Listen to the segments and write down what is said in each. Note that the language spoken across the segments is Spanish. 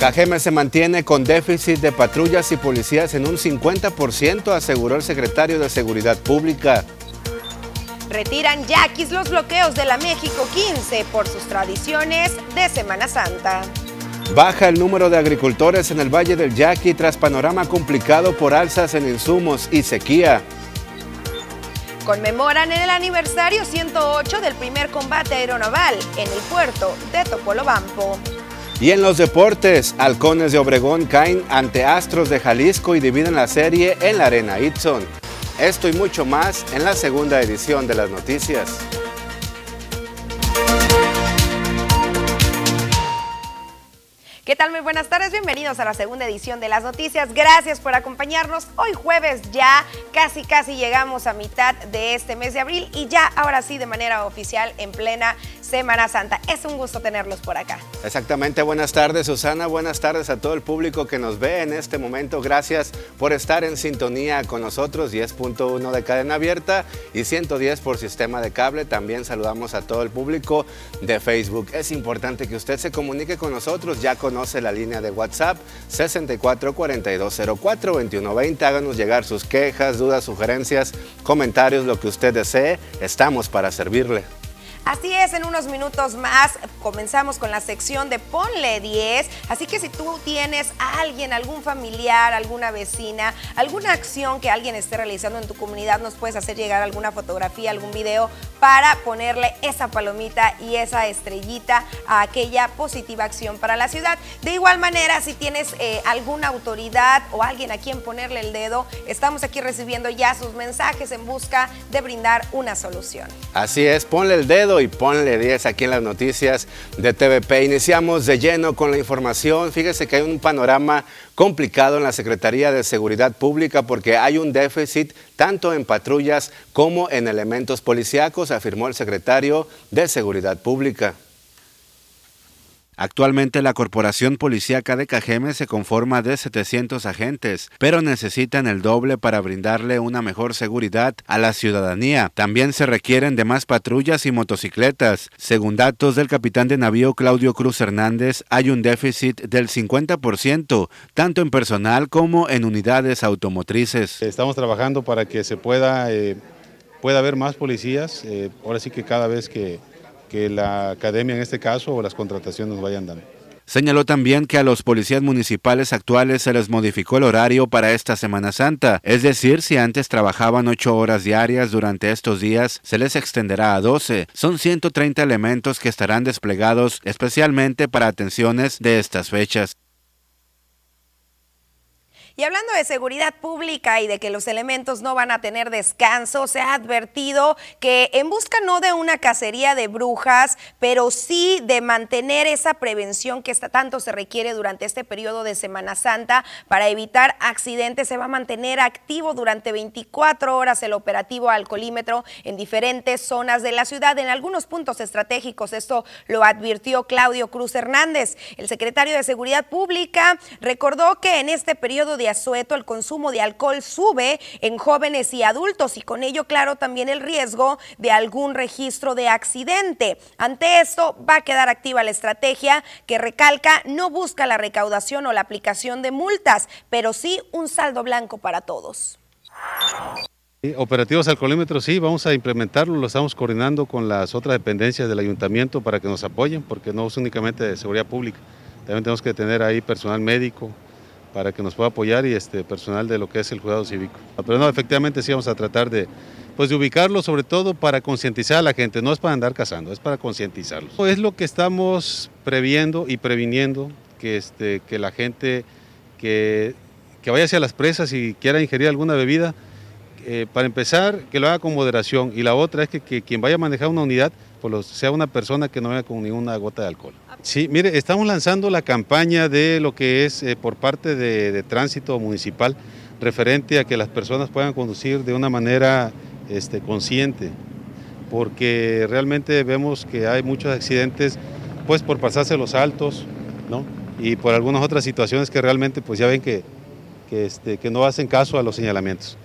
Cajeme se mantiene con déficit de patrullas y policías en un 50%, aseguró el secretario de Seguridad Pública. Retiran yaquis los bloqueos de la México 15 por sus tradiciones de Semana Santa. Baja el número de agricultores en el Valle del Yaqui tras panorama complicado por alzas en insumos y sequía. Conmemoran el aniversario 108 del primer combate aeronaval en el puerto de Topolobampo. Y en los deportes, Halcones de Obregón caen ante Astros de Jalisco y dividen la serie en la Arena Itson. Esto y mucho más en la segunda edición de las noticias. ¿Qué tal? Muy buenas tardes, bienvenidos a la segunda edición de las noticias. Gracias por acompañarnos. Hoy jueves ya casi casi llegamos a mitad de este mes de abril y ya ahora sí de manera oficial en plena Semana Santa. Es un gusto tenerlos por acá. Exactamente, buenas tardes Susana, buenas tardes a todo el público que nos ve en este momento. Gracias por estar en sintonía con nosotros, 10.1 de cadena abierta y 110 por sistema de cable. También saludamos a todo el público de Facebook. Es importante que usted se comunique con nosotros, ya con la línea de WhatsApp 64 42 04 21 20. Háganos llegar sus quejas, dudas, sugerencias, comentarios, lo que usted desee. Estamos para servirle. Así es, en unos minutos más comenzamos con la sección de Ponle 10. Así que si tú tienes a alguien, algún familiar, alguna vecina, alguna acción que alguien esté realizando en tu comunidad, nos puedes hacer llegar alguna fotografía, algún video para ponerle esa palomita y esa estrellita a aquella positiva acción para la ciudad. De igual manera, si tienes eh, alguna autoridad o alguien a quien ponerle el dedo, estamos aquí recibiendo ya sus mensajes en busca de brindar una solución. Así es, ponle el dedo y ponle 10 aquí en las noticias de TVP. Iniciamos de lleno con la información. Fíjese que hay un panorama complicado en la Secretaría de Seguridad Pública porque hay un déficit tanto en patrullas como en elementos policíacos, afirmó el secretario de Seguridad Pública. Actualmente la Corporación Policíaca de Cajeme se conforma de 700 agentes, pero necesitan el doble para brindarle una mejor seguridad a la ciudadanía. También se requieren de más patrullas y motocicletas. Según datos del capitán de navío Claudio Cruz Hernández, hay un déficit del 50%, tanto en personal como en unidades automotrices. Estamos trabajando para que se pueda, eh, pueda haber más policías. Eh, ahora sí que cada vez que que la academia en este caso o las contrataciones nos vayan dando. Señaló también que a los policías municipales actuales se les modificó el horario para esta Semana Santa, es decir, si antes trabajaban ocho horas diarias durante estos días, se les extenderá a 12. Son 130 elementos que estarán desplegados especialmente para atenciones de estas fechas. Y hablando de seguridad pública y de que los elementos no van a tener descanso, se ha advertido que en busca no de una cacería de brujas, pero sí de mantener esa prevención que tanto se requiere durante este periodo de Semana Santa para evitar accidentes, se va a mantener activo durante 24 horas el operativo alcoholímetro en diferentes zonas de la ciudad, en algunos puntos estratégicos. Esto lo advirtió Claudio Cruz Hernández. El secretario de Seguridad Pública recordó que en este periodo de Sueto el consumo de alcohol sube en jóvenes y adultos y con ello, claro, también el riesgo de algún registro de accidente. Ante esto, va a quedar activa la estrategia que recalca no busca la recaudación o la aplicación de multas, pero sí un saldo blanco para todos. Operativos alcoholímetros, sí, vamos a implementarlo, lo estamos coordinando con las otras dependencias del ayuntamiento para que nos apoyen, porque no es únicamente de seguridad pública, también tenemos que tener ahí personal médico, para que nos pueda apoyar y este personal de lo que es el cuidado cívico. Pero no, efectivamente sí vamos a tratar de, pues de ubicarlo sobre todo para concientizar a la gente, no es para andar cazando, es para concientizarlos. Es lo que estamos previendo y previniendo que, este, que la gente que, que vaya hacia las presas y quiera ingerir alguna bebida, eh, para empezar, que lo haga con moderación y la otra es que, que quien vaya a manejar una unidad pues sea una persona que no venga con ninguna gota de alcohol. Sí, mire, estamos lanzando la campaña de lo que es eh, por parte de, tránsito municipal referente a que las personas puedan conducir de una manera este, consciente, porque realmente vemos que hay muchos accidentes pues por pasarse los altos, ¿no? Y por algunas otras situaciones que realmente pues ya ven que, que, este, que no hacen caso a los señalamientos.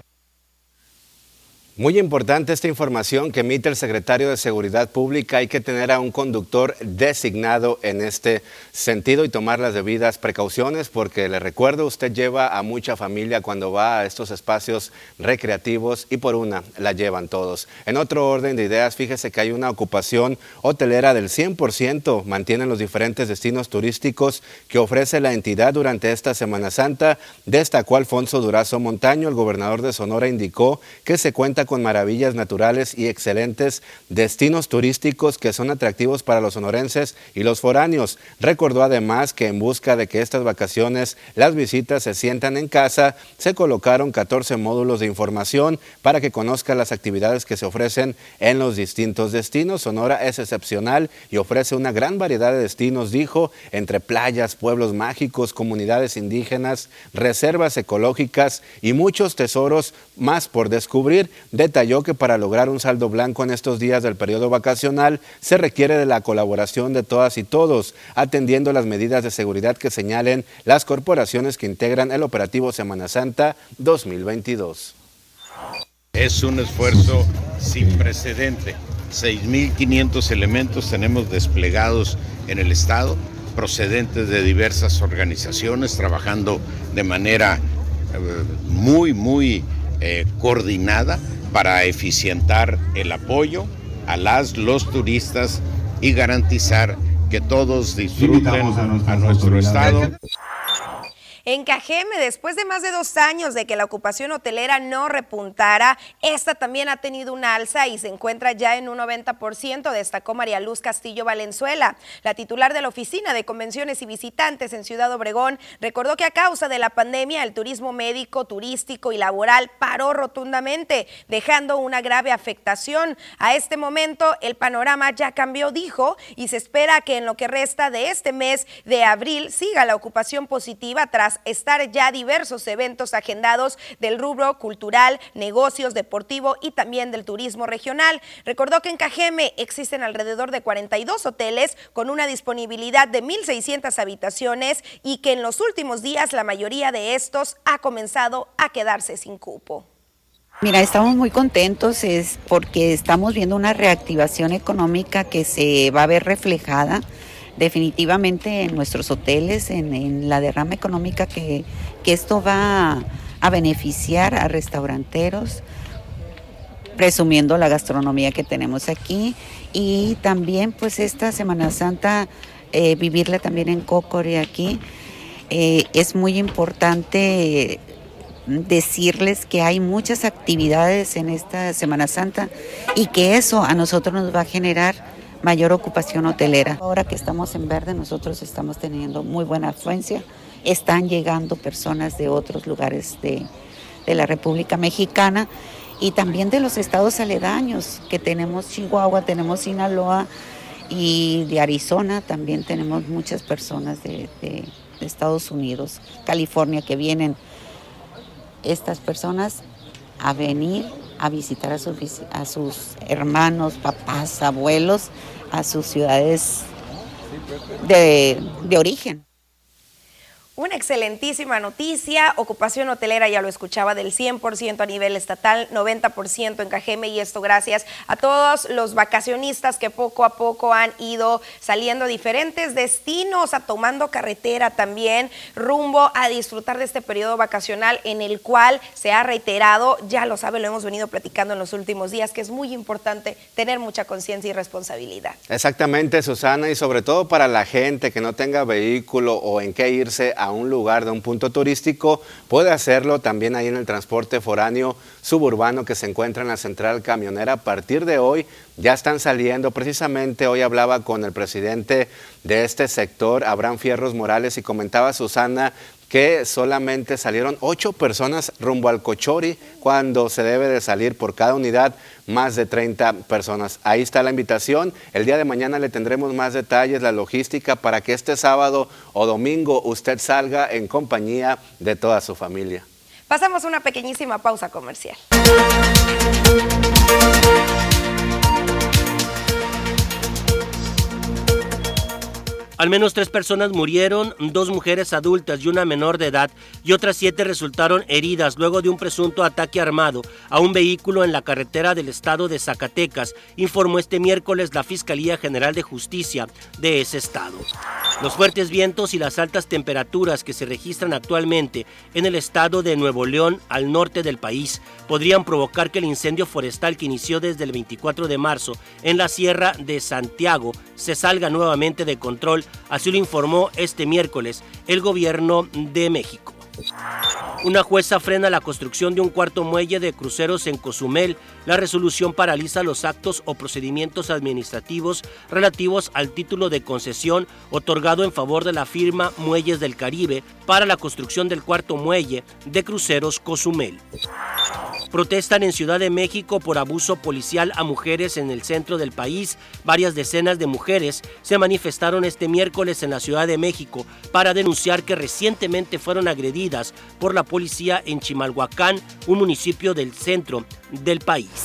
Muy importante esta información que emite el secretario de Seguridad Pública. Hay que tener a un conductor designado en este sentido y tomar las debidas precauciones porque le recuerdo, usted lleva a mucha familia cuando va a estos espacios recreativos y por una la llevan todos. En otro orden de ideas, fíjese que hay una ocupación hotelera del 100%, mantienen los diferentes destinos turísticos que ofrece la entidad durante esta Semana Santa. Destacó Alfonso Durazo Montaño, el gobernador de Sonora, indicó que se cuenta con maravillas naturales y excelentes destinos turísticos que son atractivos para los sonorenses y los foráneos. Recordó además que en busca de que estas vacaciones las visitas se sientan en casa, se colocaron 14 módulos de información para que conozca las actividades que se ofrecen en los distintos destinos. Sonora es excepcional y ofrece una gran variedad de destinos, dijo, entre playas, pueblos mágicos, comunidades indígenas, reservas ecológicas y muchos tesoros más por descubrir detalló que para lograr un saldo blanco en estos días del periodo vacacional se requiere de la colaboración de todas y todos, atendiendo las medidas de seguridad que señalen las corporaciones que integran el operativo Semana Santa 2022. Es un esfuerzo sin precedente. 6.500 elementos tenemos desplegados en el Estado, procedentes de diversas organizaciones, trabajando de manera eh, muy, muy eh, coordinada para eficientar el apoyo a las, los turistas y garantizar que todos disfruten a, nuestro estado. En Cajeme, después de más de dos años de que la ocupación hotelera no repuntara, esta también ha tenido una alza y se encuentra ya en un 90%, destacó María Luz Castillo Valenzuela. La titular de la Oficina de Convenciones y Visitantes en Ciudad Obregón recordó que a causa de la pandemia el turismo médico, turístico y laboral paró rotundamente, dejando una grave afectación. A este momento el panorama ya cambió, dijo, y se espera que en lo que resta de este mes de abril siga la ocupación positiva tras estar ya diversos eventos agendados del rubro cultural, negocios, deportivo y también del turismo regional. Recordó que en Cajeme existen alrededor de 42 hoteles con una disponibilidad de 1.600 habitaciones y que en los últimos días la mayoría de estos ha comenzado a quedarse sin cupo. Mira, estamos muy contentos es porque estamos viendo una reactivación económica que se va a ver reflejada definitivamente en nuestros hoteles, en, la derrama económica que, esto va a, beneficiar a restauranteros, presumiendo la gastronomía que tenemos aquí y también pues esta Semana Santa eh, vivirla también en Cocori aquí. Eh, es muy importante decirles que hay muchas actividades en esta Semana Santa y que eso a nosotros nos va a generar mayor ocupación hotelera. Ahora que estamos en verde, nosotros estamos teniendo muy buena afluencia. Están llegando personas de otros lugares de, la República Mexicana y también de los estados aledaños, que tenemos Chihuahua, tenemos Sinaloa y de Arizona también tenemos muchas personas de, de Estados Unidos, California, que vienen estas personas a venir a visitar a sus, a sus hermanos, papás, abuelos, a sus ciudades de, de origen. Una excelentísima noticia, ocupación hotelera, ya lo escuchaba, del 100% a nivel estatal, 90% en Cajeme y esto gracias a todos los vacacionistas que poco a poco han ido saliendo a diferentes destinos, a tomando carretera también, rumbo a disfrutar de este periodo vacacional en el cual se ha reiterado, ya lo sabe, lo hemos venido platicando en los últimos días, que es muy importante tener mucha conciencia y responsabilidad. Exactamente, Susana, y sobre todo para la gente que no tenga vehículo o en qué irse a a un lugar de un punto turístico, puede hacerlo también ahí en el transporte foráneo suburbano que se encuentra en la central camionera. A partir de hoy ya están saliendo, precisamente hoy hablaba con el presidente de este sector, Abraham Fierros Morales, y comentaba Susana que solamente salieron ocho personas rumbo al Cochori cuando se debe de salir por cada unidad más de 30 personas. Ahí está la invitación. El día de mañana le tendremos más detalles, la logística para que este sábado o domingo usted salga en compañía de toda su familia. Pasamos una pequeñísima pausa comercial. Al menos tres personas murieron, dos mujeres adultas y una menor de edad, y otras siete resultaron heridas luego de un presunto ataque armado a un vehículo en la carretera del estado de Zacatecas, informó este miércoles la Fiscalía General de Justicia de ese estado. Los fuertes vientos y las altas temperaturas que se registran actualmente en el estado de Nuevo León, al norte del país, podrían provocar que el incendio forestal que inició desde el 24 de marzo en la Sierra de Santiago se salga nuevamente de control Así lo informó este miércoles el gobierno de México. Una jueza frena la construcción de un cuarto muelle de cruceros en Cozumel. La resolución paraliza los actos o procedimientos administrativos relativos al título de concesión otorgado en favor de la firma Muelles del Caribe para la construcción del cuarto muelle de cruceros Cozumel. Protestan en Ciudad de México por abuso policial a mujeres en el centro del país. Varias decenas de mujeres se manifestaron este miércoles en la Ciudad de México para denunciar que recientemente fueron agredidas por la policía en Chimalhuacán, un municipio del centro del país.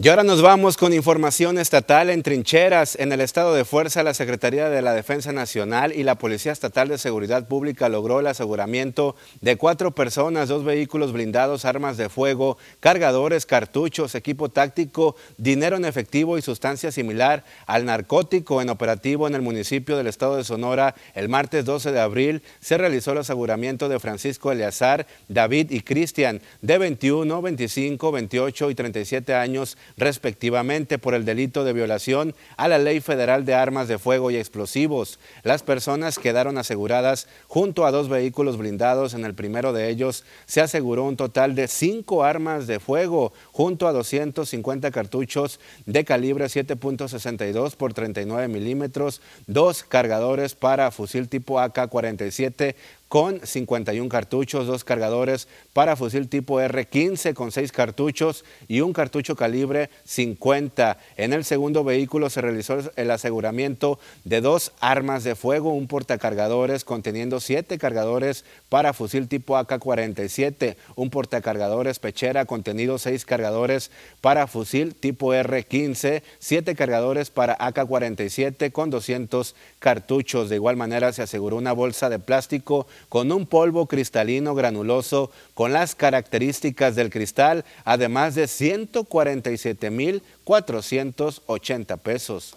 Y ahora nos vamos con información estatal en trincheras. En el estado de fuerza, la Secretaría de la Defensa Nacional y la Policía Estatal de Seguridad Pública logró el aseguramiento de cuatro personas, dos vehículos blindados, armas de fuego, cargadores, cartuchos, equipo táctico, dinero en efectivo y sustancia similar al narcótico en operativo en el municipio del estado de Sonora. El martes 12 de abril se realizó el aseguramiento de Francisco Eleazar, David y Cristian, de 21, 25, 28 y 37 años respectivamente por el delito de violación a la Ley Federal de Armas de Fuego y Explosivos. Las personas quedaron aseguradas junto a dos vehículos blindados. En el primero de ellos se aseguró un total de cinco armas de fuego junto a 250 cartuchos de calibre 7.62 por 39 milímetros, dos cargadores para fusil tipo AK-47 con 51 cartuchos, dos cargadores para fusil tipo R15 con seis cartuchos y un cartucho calibre 50. En el segundo vehículo se realizó el aseguramiento de dos armas de fuego, un portacargadores conteniendo siete cargadores para fusil tipo AK-47, un portacargadores pechera contenido seis cargadores para fusil tipo R15, siete cargadores para AK-47 con 200 cartuchos. De igual manera se aseguró una bolsa de plástico con un polvo cristalino granuloso con las características del cristal, además de 147.480 pesos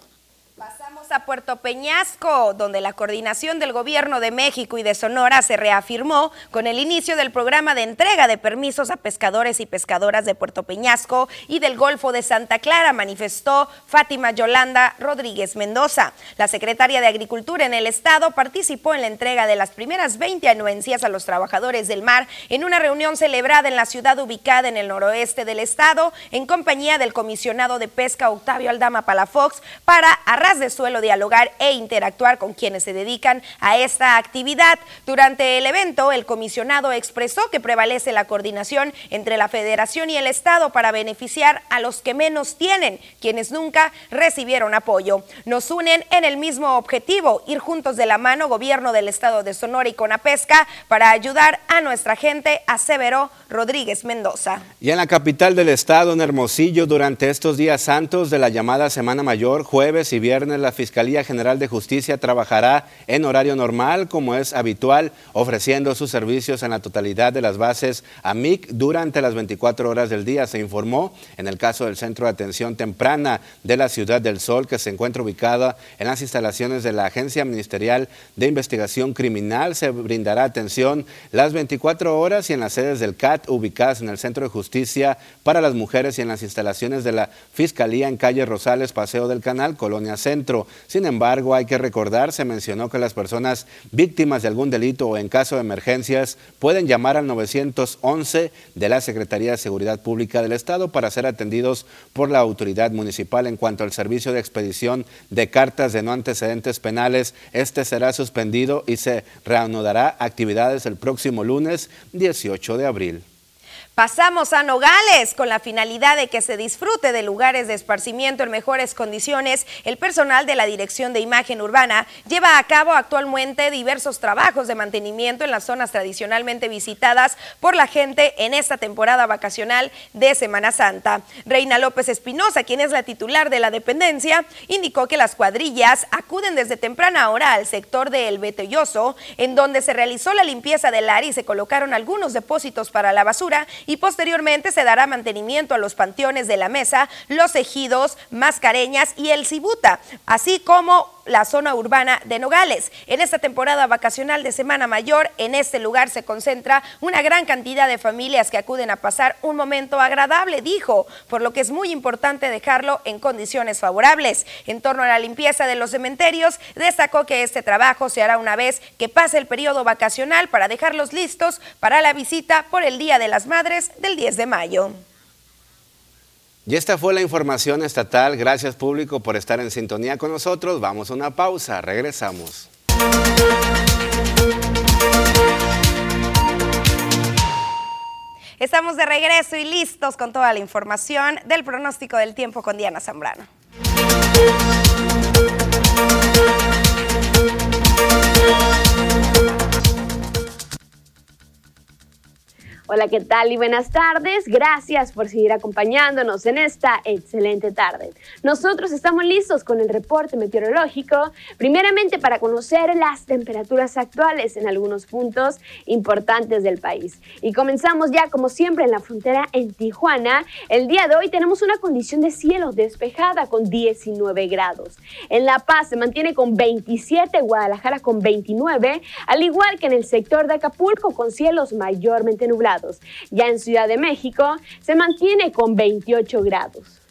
a Puerto Peñasco, donde la coordinación del Gobierno de México y de Sonora se reafirmó con el inicio del programa de entrega de permisos a pescadores y pescadoras de Puerto Peñasco y del Golfo de Santa Clara, manifestó Fátima Yolanda Rodríguez Mendoza. La secretaria de Agricultura en el Estado participó en la entrega de las primeras 20 anuencias a los trabajadores del mar en una reunión celebrada en la ciudad ubicada en el noroeste del Estado en compañía del comisionado de pesca Octavio Aldama Palafox para arras de suelo dialogar e interactuar con quienes se dedican a esta actividad. Durante el evento, el comisionado expresó que prevalece la coordinación entre la federación y el Estado para beneficiar a los que menos tienen, quienes nunca recibieron apoyo. Nos unen en el mismo objetivo, ir juntos de la mano, gobierno del Estado de Sonora y Conapesca, para ayudar a nuestra gente, aseveró Rodríguez Mendoza. Y en la capital del Estado, en Hermosillo, durante estos días santos de la llamada Semana Mayor, jueves y viernes, la Fiscalía General de Justicia trabajará en horario normal, como es habitual, ofreciendo sus servicios en la totalidad de las bases AMIC durante las 24 horas del día. Se informó en el caso del Centro de Atención Temprana de la Ciudad del Sol, que se encuentra ubicada en las instalaciones de la Agencia Ministerial de Investigación Criminal. Se brindará atención las 24 horas y en las sedes del CAT ubicadas en el Centro de Justicia para las Mujeres y en las instalaciones de la Fiscalía en calle Rosales, Paseo del Canal, Colonia Centro. Sin embargo, hay que recordar, se mencionó que las personas víctimas de algún delito o en caso de emergencias pueden llamar al 911 de la Secretaría de Seguridad Pública del Estado para ser atendidos por la autoridad municipal en cuanto al servicio de expedición de cartas de no antecedentes penales. Este será suspendido y se reanudará actividades el próximo lunes 18 de abril. Pasamos a Nogales con la finalidad de que se disfrute de lugares de esparcimiento en mejores condiciones. El personal de la Dirección de Imagen Urbana lleva a cabo actualmente diversos trabajos de mantenimiento en las zonas tradicionalmente visitadas por la gente en esta temporada vacacional de Semana Santa. Reina López Espinosa, quien es la titular de la dependencia, indicó que las cuadrillas acuden desde temprana hora al sector de El Betelloso, en donde se realizó la limpieza del área y se colocaron algunos depósitos para la basura y posteriormente se dará mantenimiento a los panteones de la mesa, los ejidos, mascareñas y el cibuta, así como la zona urbana de Nogales. En esta temporada vacacional de Semana Mayor, en este lugar se concentra una gran cantidad de familias que acuden a pasar un momento agradable, dijo, por lo que es muy importante dejarlo en condiciones favorables. En torno a la limpieza de los cementerios, destacó que este trabajo se hará una vez que pase el periodo vacacional para dejarlos listos para la visita por el Día de las Madres del 10 de mayo. Y esta fue la información estatal. Gracias público por estar en sintonía con nosotros. Vamos a una pausa. Regresamos. Estamos de regreso y listos con toda la información del pronóstico del tiempo con Diana Zambrano. Hola, ¿qué tal y buenas tardes? Gracias por seguir acompañándonos en esta excelente tarde. Nosotros estamos listos con el reporte meteorológico, primeramente para conocer las temperaturas actuales en algunos puntos importantes del país. Y comenzamos ya, como siempre, en la frontera en Tijuana. El día de hoy tenemos una condición de cielo despejada con 19 grados. En La Paz se mantiene con 27, Guadalajara con 29, al igual que en el sector de Acapulco con cielos mayormente nublados. Ya en Ciudad de México se mantiene con 28 grados.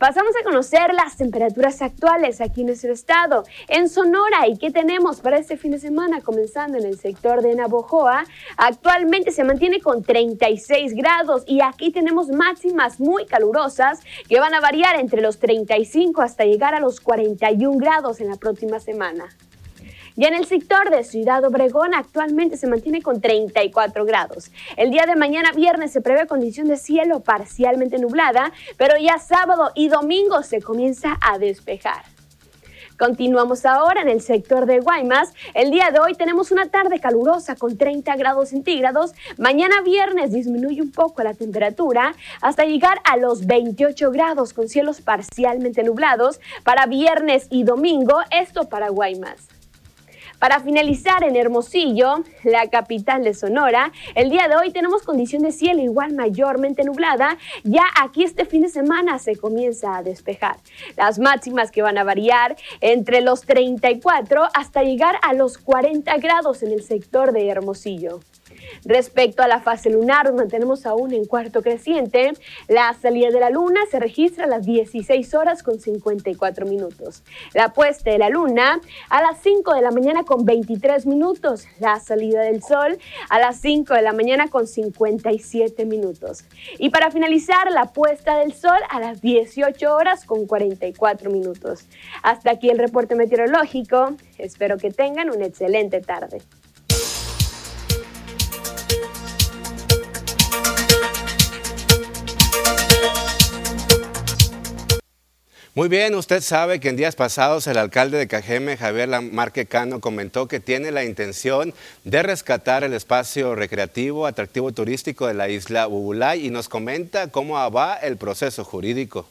Pasamos a conocer las temperaturas actuales aquí en nuestro estado. En Sonora, ¿y qué tenemos para este fin de semana? Comenzando en el sector de Navojoa, actualmente se mantiene con 36 grados y aquí tenemos máximas muy calurosas que van a variar entre los 35 hasta llegar a los 41 grados en la próxima semana. Y en el sector de Ciudad Obregón actualmente se mantiene con 34 grados. El día de mañana viernes se prevé condición de cielo parcialmente nublada, pero ya sábado y domingo se comienza a despejar. Continuamos ahora en el sector de Guaymas. El día de hoy tenemos una tarde calurosa con 30 grados centígrados. Mañana viernes disminuye un poco la temperatura hasta llegar a los 28 grados con cielos parcialmente nublados para viernes y domingo. Esto para Guaymas. Para finalizar en Hermosillo, la capital de Sonora, el día de hoy tenemos condición de cielo igual mayormente nublada. Ya aquí este fin de semana se comienza a despejar. Las máximas que van a variar entre los 34 hasta llegar a los 40 grados en el sector de Hermosillo. Respecto a la fase lunar, nos mantenemos aún en cuarto creciente. La salida de la luna se registra a las 16 horas con 54 minutos. La puesta de la luna a las 5 de la mañana con 23 minutos. La salida del sol a las 5 de la mañana con 57 minutos. Y para finalizar, la puesta del sol a las 18 horas con 44 minutos. Hasta aquí el reporte meteorológico. Espero que tengan una excelente tarde. Muy bien, usted sabe que en días pasados el alcalde de Cajeme, Javier Lamarque Cano, comentó que tiene la intención de rescatar el espacio recreativo, atractivo turístico de la isla Ubulay y nos comenta cómo va el proceso jurídico.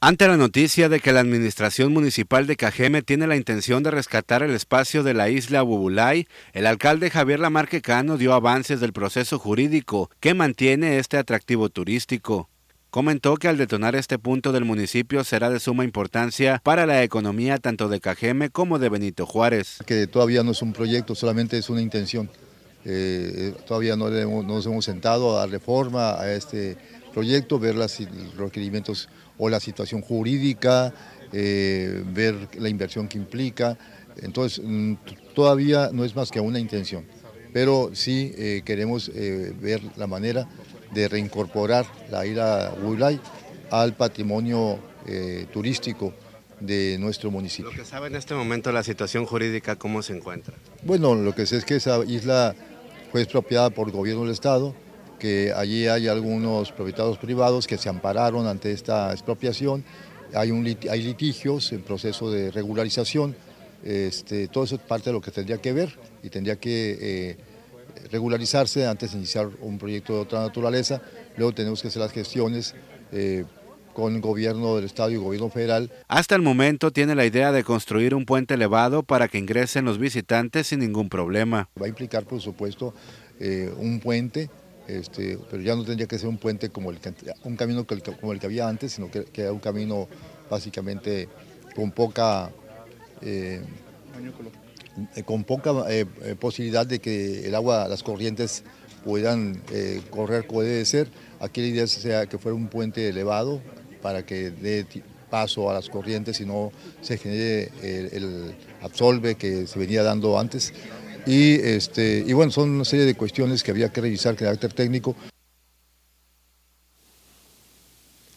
Ante la noticia de que la Administración Municipal de Cajeme tiene la intención de rescatar el espacio de la isla Bubulay, el alcalde Javier Lamarque Cano dio avances del proceso jurídico que mantiene este atractivo turístico. Comentó que al detonar este punto del municipio será de suma importancia para la economía tanto de Cajeme como de Benito Juárez. Que todavía no es un proyecto, solamente es una intención. Eh, todavía no, nos hemos sentado a reforma a este proyecto, ver los requerimientos o la situación jurídica, eh, ver la inversión que implica. Entonces, mm, todavía no es más que una intención, pero sí eh, queremos ver la manera de reincorporar la isla Huilay al patrimonio eh, turístico de nuestro municipio. Lo que sabe en este momento la situación jurídica, ¿cómo se encuentra? Bueno, lo que sé es que esa isla fue expropiada por el gobierno del Estado, que allí hay algunos propietarios privados que se ampararon ante esta expropiación, hay, un, hay litigios en proceso de regularización, este, todo eso es parte de lo que tendría que ver y tendría que eh, regularizarse antes de iniciar un proyecto de otra naturaleza, luego tenemos que hacer las gestiones eh, con el gobierno del Estado y el gobierno federal. Hasta el momento tiene la idea de construir un puente elevado para que ingresen los visitantes sin ningún problema. Va a implicar, por supuesto, eh, un puente, este, pero ya no tendría que ser un puente como el que, un camino como el que había antes, sino que, que era un camino básicamente con poca eh, con poca eh, posibilidad de que el agua, las corrientes puedan correr como debe ser. Aquí la idea sea que fuera un puente elevado, para que dé paso a las corrientes y no se genere el, absolve que se venía dando antes. Y, este, y bueno, son una serie de cuestiones que había que revisar, carácter técnico.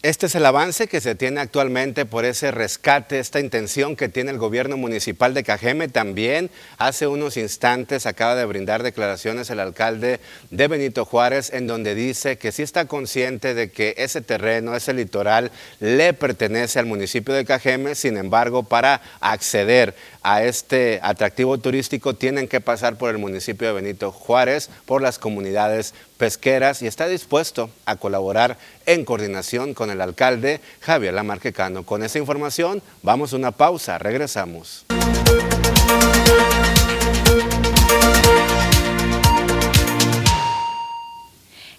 Este es el avance que se tiene actualmente por ese rescate, esta intención que tiene el gobierno municipal de Cajeme. También hace unos instantes acaba de brindar declaraciones el alcalde de Benito Juárez en donde dice que sí está consciente de que ese terreno, ese litoral, le pertenece al municipio de Cajeme. Sin embargo, para acceder a este atractivo turístico tienen que pasar por el municipio de Benito Juárez, por las comunidades pesqueras y está dispuesto a colaborar en coordinación con el alcalde Javier Lamarquecano. Con esa información vamos a una pausa, regresamos.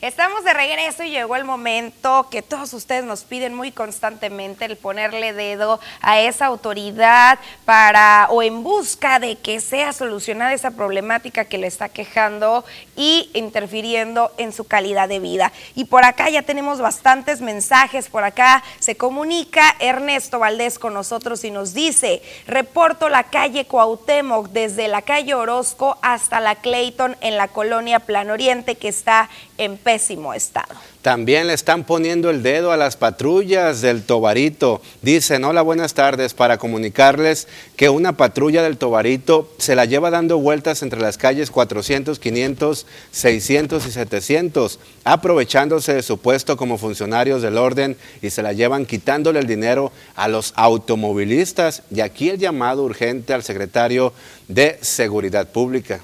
Estamos de regreso y llegó el momento que todos ustedes nos piden muy constantemente el ponerle dedo a esa autoridad para o en busca de que sea solucionada esa problemática que le está quejando y interfiriendo en su calidad de vida. Y por acá ya tenemos bastantes mensajes, por acá se comunica Ernesto Valdés con nosotros y nos dice, reporto la calle Cuauhtémoc desde la calle Orozco hasta la Clayton en la colonia Plan Oriente que está en pésimo estado. También le están poniendo el dedo a las patrullas del Tobarito. Dicen, hola, buenas tardes, para comunicarles que una patrulla del Tobarito se la lleva dando vueltas entre las calles 400, 500, 600 y 700, aprovechándose de su puesto como funcionarios del orden y se la llevan quitándole el dinero a los automovilistas. Y aquí el llamado urgente al secretario de Seguridad Pública.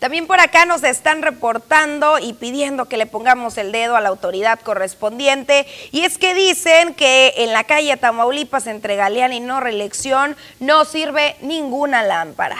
También por acá nos están reportando y pidiendo que le pongamos el dedo a la autoridad correspondiente. Y es que dicen que en la calle Tamaulipas entre Galeana y no reelección no sirve ninguna lámpara.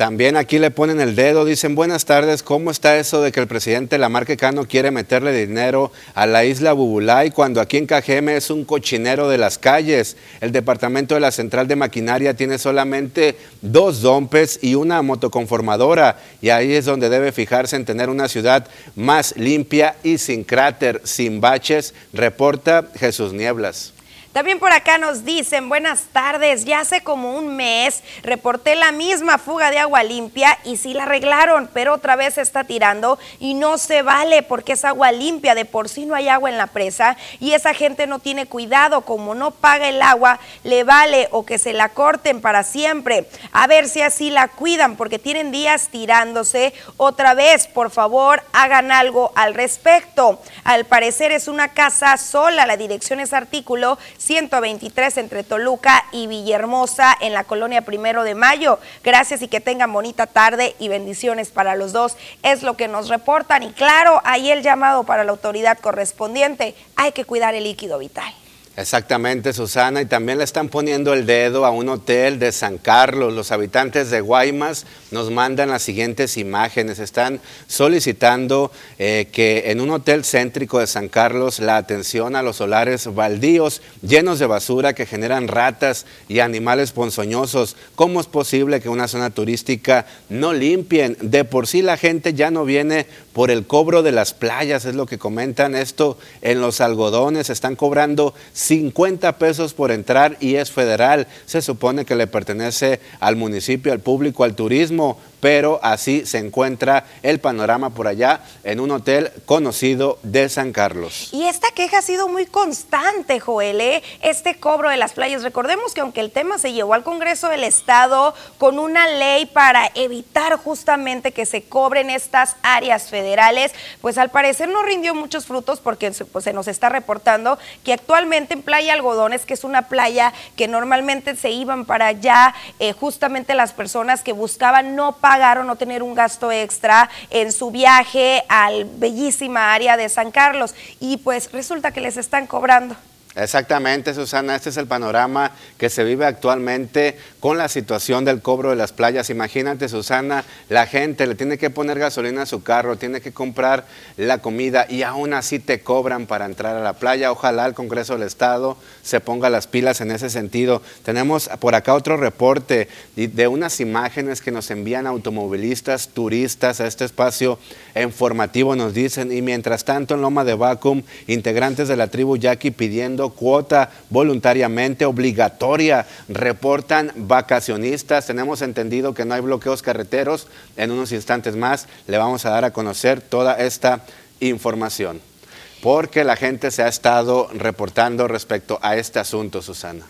También aquí le ponen el dedo, dicen buenas tardes, ¿cómo está eso de que el presidente Lamarque Cano quiere meterle dinero a la isla Bubulay cuando aquí en Cajeme es un cochinero de las calles? El departamento de la central de maquinaria tiene solamente dos dompes y una motoconformadora y ahí es donde debe fijarse en tener una ciudad más limpia y sin cráter, sin baches, reporta Jesús Nieblas. También por acá nos dicen, buenas tardes, ya hace como un mes reporté la misma fuga de agua limpia y sí la arreglaron, pero otra vez se está tirando y no se vale porque es agua limpia, de por sí no hay agua en la presa y esa gente no tiene cuidado, como no paga el agua, le vale o que se la corten para siempre. A ver si así la cuidan porque tienen días tirándose. Otra vez, por favor, hagan algo al respecto. Al parecer es una casa sola, la dirección es artículo 123 entre Toluca y Villahermosa en la colonia Primero de Mayo. Gracias y que tengan bonita tarde y bendiciones para los dos. Es lo que nos reportan y claro, ahí el llamado para la autoridad correspondiente. Hay que cuidar el líquido vital. Exactamente, Susana, y también le están poniendo el dedo a un hotel de San Carlos. Los habitantes de Guaymas nos mandan las siguientes imágenes. Están solicitando eh, que en un hotel céntrico de San Carlos la atención a los solares baldíos llenos de basura que generan ratas y animales ponzoñosos. ¿Cómo es posible que una zona turística no limpien? De por sí la gente ya no viene por el cobro de las playas, es lo que comentan esto en los algodones, están cobrando 50 pesos por entrar y es federal, se supone que le pertenece al municipio, al público, al turismo, pero así se encuentra el panorama por allá en un hotel conocido de San Carlos. Y esta queja ha sido muy constante, Joel, ¿eh? este cobro de las playas. Recordemos que aunque el tema se llevó al Congreso del Estado con una ley para evitar justamente que se cobren estas áreas federales, pues al parecer no rindió muchos frutos porque pues, se nos está reportando que actualmente en Playa Algodones, que es una playa que normalmente se iban para allá eh, justamente las personas que buscaban no pagar pagar o no tener un gasto extra en su viaje al bellísima área de San Carlos y pues resulta que les están cobrando. Exactamente, Susana, este es el panorama que se vive actualmente con la situación del cobro de las playas. Imagínate, Susana, la gente le tiene que poner gasolina a su carro, tiene que comprar la comida y aún así te cobran para entrar a la playa. Ojalá el Congreso del Estado se ponga las pilas en ese sentido. Tenemos por acá otro reporte de unas imágenes que nos envían automovilistas, turistas a este espacio informativo, nos dicen, y mientras tanto en Loma de Vacum, integrantes de la tribu Yaqui pidiendo cuota voluntariamente obligatoria. Reportan vacacionistas. Tenemos entendido que no hay bloqueos carreteros. En unos instantes más le vamos a dar a conocer toda esta información. Porque la gente se ha estado reportando respecto a este asunto, Susana.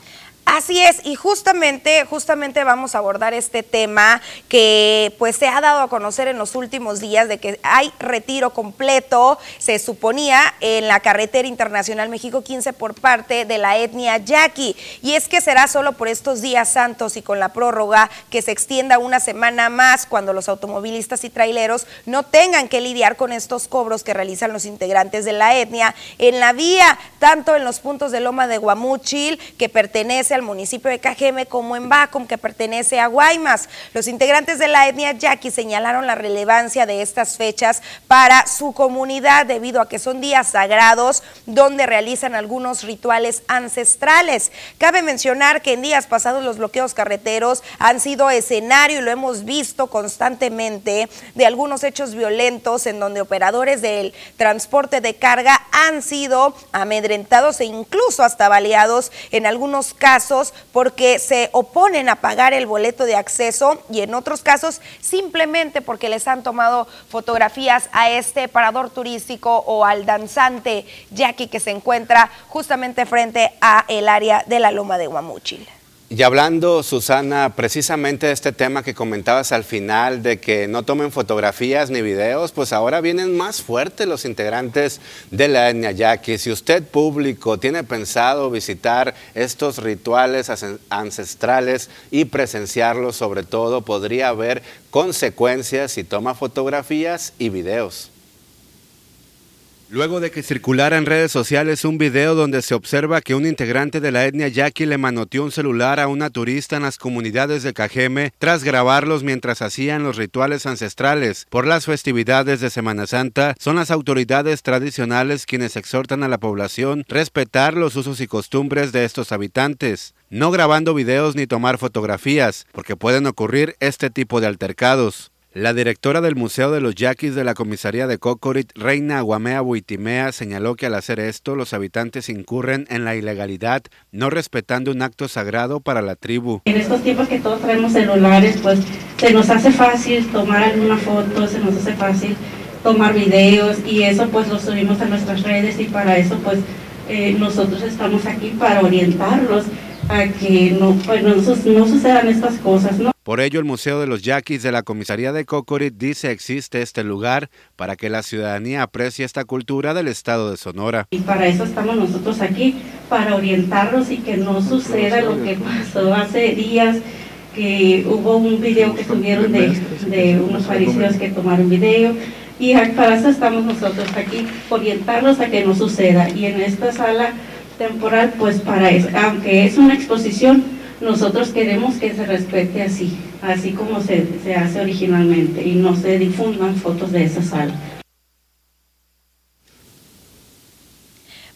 Así es, y justamente, justamente vamos a abordar este tema que pues se ha dado a conocer en los últimos días de que hay retiro completo, se suponía, en la carretera internacional México 15 por parte de la etnia yaqui. Y es que será solo por estos días santos y con la prórroga que se extienda una semana más cuando los automovilistas y traileros no tengan que lidiar con estos cobros que realizan los integrantes de la etnia en la vía, tanto en los puntos de Loma de Guamúchil, que pertenece al municipio de Cajeme como en Bacum, que pertenece a Guaymas. Los integrantes de la etnia yaqui señalaron la relevancia de estas fechas para su comunidad debido a que son días sagrados donde realizan algunos rituales ancestrales. Cabe mencionar que en días pasados los bloqueos carreteros han sido escenario y lo hemos visto constantemente de algunos hechos violentos en donde operadores del transporte de carga han sido amedrentados e incluso hasta baleados en algunos casos porque se oponen a pagar el boleto de acceso y en otros casos simplemente porque les han tomado fotografías a este parador turístico o al danzante Jackie que se encuentra justamente frente a el área de la Loma de Guamúchil. Y hablando, Susana, precisamente de este tema que comentabas al final, de que no tomen fotografías ni videos, pues ahora vienen más fuertes los integrantes de la etnia yaqui. Si usted público tiene pensado visitar estos rituales ancestrales y presenciarlos sobre todo, podría haber consecuencias si toma fotografías y videos. Luego de que circulara en redes sociales un video donde se observa que un integrante de la etnia yaqui le manoteó un celular a una turista en las comunidades de Cajeme tras grabarlos mientras hacían los rituales ancestrales por las festividades de Semana Santa, son las autoridades tradicionales quienes exhortan a la población respetar los usos y costumbres de estos habitantes no grabando videos ni tomar fotografías, porque pueden ocurrir este tipo de altercados. La directora del Museo de los Yaquis de la Comisaría de Cocorit, Reina Aguamea Buitimea, señaló que al hacer esto los habitantes incurren en la ilegalidad, no respetando un acto sagrado para la tribu. En estos tiempos que todos traemos celulares, pues se nos hace fácil tomar alguna foto, se nos hace fácil tomar videos y eso pues lo subimos a nuestras redes y para eso pues eh, nosotros estamos aquí para orientarlos a que no, pues, no, no sucedan estas cosas, ¿no? Por ello, el Museo de los Yaquis de la Comisaría de Cocorit dice existe este lugar para que la ciudadanía aprecie esta cultura del estado de Sonora. Y para eso estamos nosotros aquí, para orientarlos y que no suceda lo que pasó hace días, que hubo un video que tuvieron de, de unos fariseos que tomaron video. Y para eso estamos nosotros aquí, orientarlos a que no suceda. Y en esta sala temporal, pues para eso, aunque es una exposición, nosotros queremos que se respete así, así como se, se hace originalmente y no se difundan fotos de esa sala.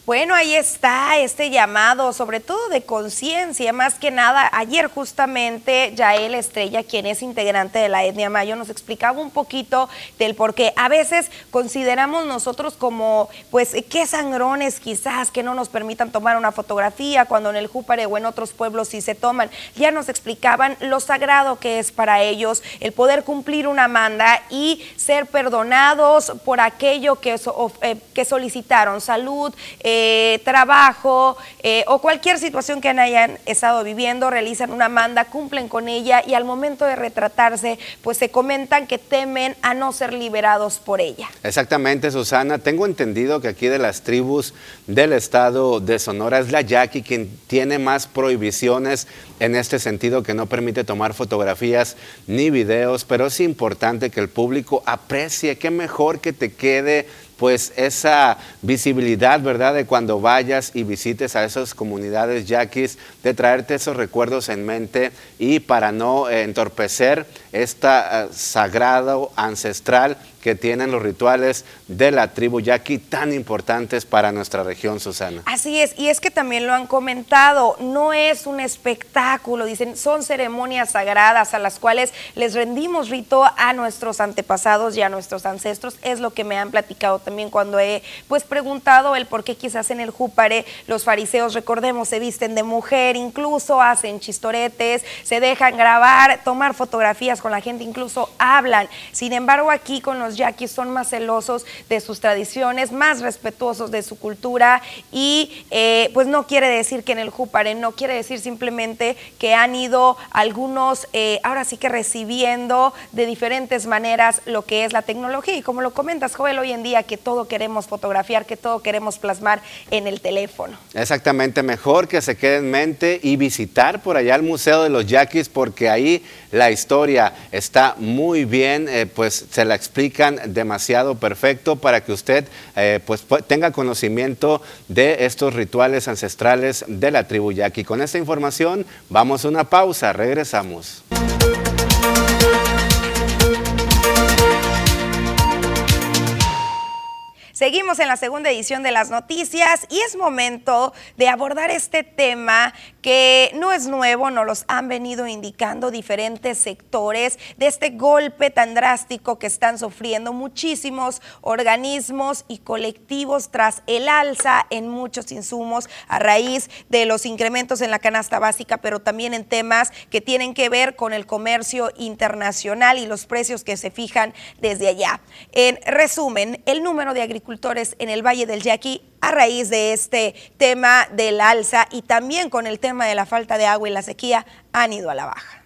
Bueno, ahí está este llamado, sobre todo de conciencia, más que nada. Ayer justamente Yael Estrella, quien es integrante de la etnia mayo, nos explicaba un poquito del por qué. A veces consideramos nosotros como, pues, qué sangrones quizás que no nos permitan tomar una fotografía, cuando en el Júpare o en otros pueblos sí se toman. Ya nos explicaban lo sagrado que es para ellos el poder cumplir una manda y ser perdonados por aquello que, eh, que solicitaron, salud, eh, eh, trabajo eh, o cualquier situación que hayan estado viviendo, realizan una manda, cumplen con ella y al momento de retratarse, pues se comentan que temen a no ser liberados por ella. Exactamente, Susana. Tengo entendido que aquí de las tribus del estado de Sonora es la Yaqui quien tiene más prohibiciones en este sentido que no permite tomar fotografías ni videos, pero es importante que el público aprecie, qué mejor que te quede pues esa visibilidad, ¿verdad? De cuando vayas y visites a esas comunidades yaquis, de traerte esos recuerdos en mente y para no entorpecer esta uh, sagrado ancestral que tienen los rituales de la tribu yaqui tan importantes para nuestra región, Susana. Así es, y es que también lo han comentado, no es un espectáculo, dicen, son ceremonias sagradas a las cuales les rendimos rito a nuestros antepasados y a nuestros ancestros, es lo que me han platicado también cuando he pues preguntado el por qué quizás en el Júpare los fariseos, recordemos, se visten de mujer, incluso hacen chistoretes, se dejan grabar, tomar fotografías con la gente, incluso hablan. Sin embargo, aquí con los yaquis son más celosos de sus tradiciones, más respetuosos de su cultura y eh, pues no quiere decir que en el Júpare, no quiere decir simplemente que han ido algunos, eh, ahora sí que recibiendo de diferentes maneras lo que es la tecnología y como lo comentas, Joel, hoy en día que todo queremos fotografiar, que todo queremos plasmar en el teléfono. Exactamente, mejor que se quede en mente y visitar por allá el Museo de los Yaquis porque ahí la historia está muy bien, eh, pues se la explica demasiado perfecto para que usted eh, pues, tenga conocimiento de estos rituales ancestrales de la tribu yaqui. Con esta información vamos a una pausa, regresamos. Seguimos en la segunda edición de las noticias y es momento de abordar este tema que no es nuevo, nos los han venido indicando diferentes sectores de este golpe tan drástico que están sufriendo muchísimos organismos y colectivos tras el alza en muchos insumos a raíz de los incrementos en la canasta básica, pero también en temas que tienen que ver con el comercio internacional y los precios que se fijan desde allá. En resumen, el número de agricultores agricultores en el Valle del Yaqui a raíz de este tema del alza y también con el tema de la falta de agua y la sequía han ido a la baja.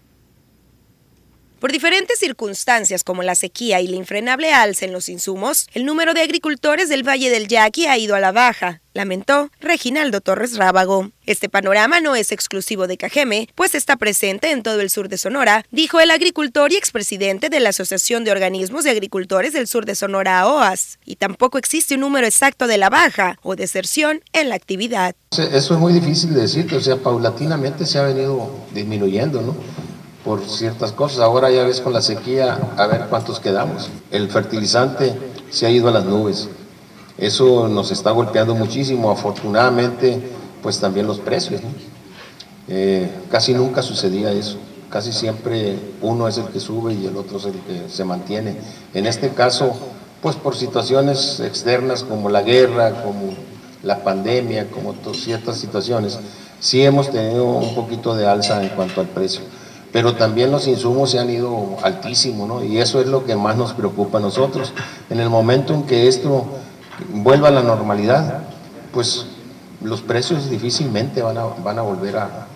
Por diferentes circunstancias como la sequía y la infrenable alza en los insumos, el número de agricultores del Valle del Yaqui ha ido a la baja, lamentó Reginaldo Torres Rábago. Este panorama no es exclusivo de Cajeme, pues está presente en todo el sur de Sonora, dijo el agricultor y expresidente de la Asociación de Organismos de Agricultores del Sur de Sonora, OAS, y tampoco existe un número exacto de la baja o deserción en la actividad. Eso es muy difícil de decir, o sea, paulatinamente se ha venido disminuyendo, ¿no? Por ciertas cosas. Ahora ya ves con la sequía, a ver cuántos quedamos. El fertilizante se ha ido a las nubes. Eso nos está golpeando muchísimo. Afortunadamente, pues también los precios. Eh, casi nunca sucedía eso. Casi siempre uno es el que sube y el otro es el que se mantiene. En este caso, pues por situaciones externas como la guerra, como la pandemia, como ciertas situaciones, sí hemos tenido un poquito de alza en cuanto al precio pero también los insumos se han ido altísimos, ¿no? Y eso es lo que más nos preocupa a nosotros. En el momento en que esto vuelva a la normalidad, pues los precios difícilmente van a, van a volver a,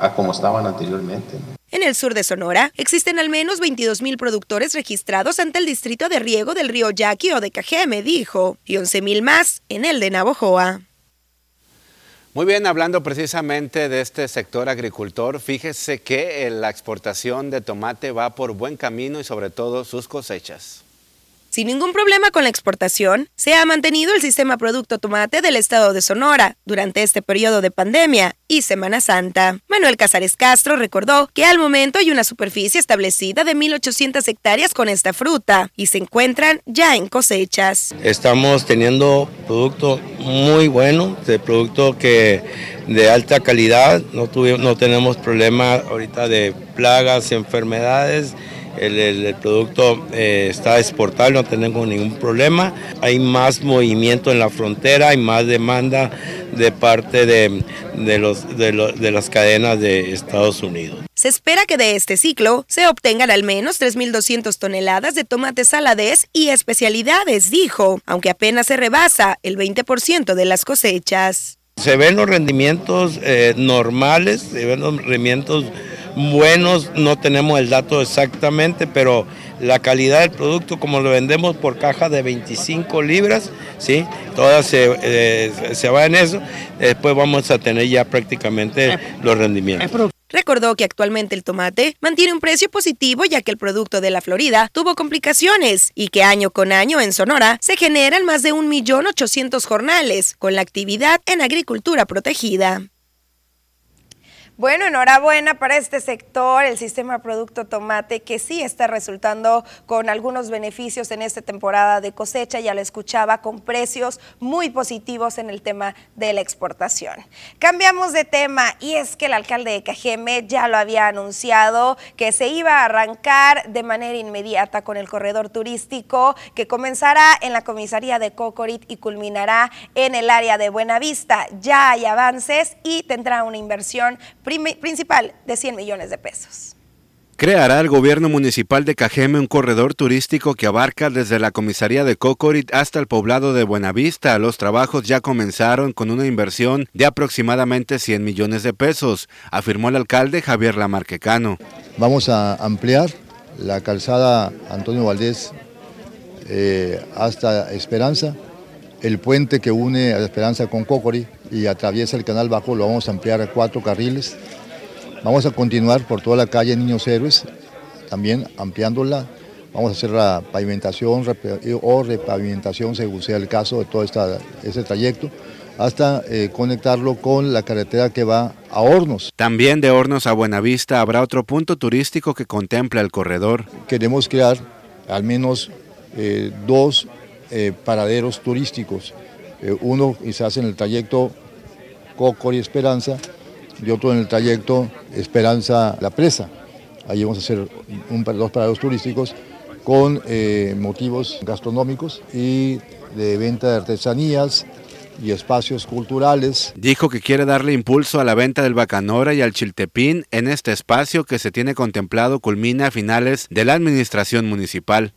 a, como estaban anteriormente. En el sur de Sonora existen al menos 22 mil productores registrados ante el distrito de riego del río Yaqui o de Cajeme, dijo, y 11 mil más en el de Navojoa. Muy bien, hablando precisamente de este sector agricultor, fíjese que la exportación de tomate va por buen camino y sobre todo sus cosechas. Sin ningún problema con la exportación, se ha mantenido el sistema Producto Tomate del estado de Sonora durante este periodo de pandemia y Semana Santa. Manuel Casares Castro recordó que al momento hay una superficie establecida de 1.800 hectáreas con esta fruta y se encuentran ya en cosechas. Estamos teniendo producto muy bueno, de producto que de alta calidad, no, tuvimos, no tenemos problema ahorita de plagas, enfermedades el, producto eh, está exportable, no tenemos ningún problema. Hay más movimiento en la frontera, hay más demanda de parte de, los, de, las cadenas de Estados Unidos. Se espera que de este ciclo se obtengan al menos 3.200 toneladas de tomates saladez y especialidades, dijo, aunque apenas se rebasa el 20% de las cosechas. Se ven los rendimientos eh, normales, se ven los rendimientos buenos, no tenemos el dato exactamente, pero la calidad del producto, como lo vendemos por caja de 25 libras, ¿sí? todas se, eh, se va en eso, después vamos a tener ya prácticamente los rendimientos. Recordó que actualmente el tomate mantiene un precio positivo ya que el producto de la Florida tuvo complicaciones y que año con año en Sonora se generan más de 1.800.000 jornales con la actividad en agricultura protegida. Bueno, enhorabuena para este sector, el sistema Producto Tomate, que sí está resultando con algunos beneficios en esta temporada de cosecha, ya lo escuchaba, con precios muy positivos en el tema de la exportación. Cambiamos de tema y es que el alcalde de Cajeme ya lo había anunciado que se iba a arrancar de manera inmediata con el corredor turístico que comenzará en la comisaría de Cocorit y culminará en el área de Buenavista. Ya hay avances y tendrá una inversión principal de 100 millones de pesos. Creará el gobierno municipal de Cajeme un corredor turístico que abarca desde la comisaría de Cocorit hasta el poblado de Buenavista. Los trabajos ya comenzaron con una inversión de aproximadamente 100 millones de pesos, afirmó el alcalde Javier Lamarquecano. Vamos a ampliar la calzada Antonio Valdés eh, hasta Esperanza, el puente que une a Esperanza con Cocorit y atraviesa el canal bajo, lo vamos a ampliar a cuatro carriles. Vamos a continuar por toda la calle Niños Héroes, también ampliándola. Vamos a hacer la pavimentación o repavimentación, según sea el caso de todo esta, ese trayecto, hasta eh, conectarlo con la carretera que va a Hornos. También de Hornos a Buenavista habrá otro punto turístico que contempla el corredor. Queremos crear al menos eh, dos eh, paraderos turísticos eh, uno quizás en el trayecto Cocor y Esperanza y otro en el trayecto Esperanza La Presa. Ahí vamos a hacer un, dos parados turísticos con eh, motivos gastronómicos y de venta de artesanías y espacios culturales. Dijo que quiere darle impulso a la venta del Bacanora y al Chiltepín en este espacio que se tiene contemplado culmina a finales de la administración municipal.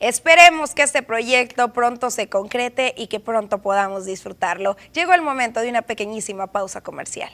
Esperemos que este proyecto pronto se concrete y que pronto podamos disfrutarlo. Llegó el momento de una pequeñísima pausa comercial.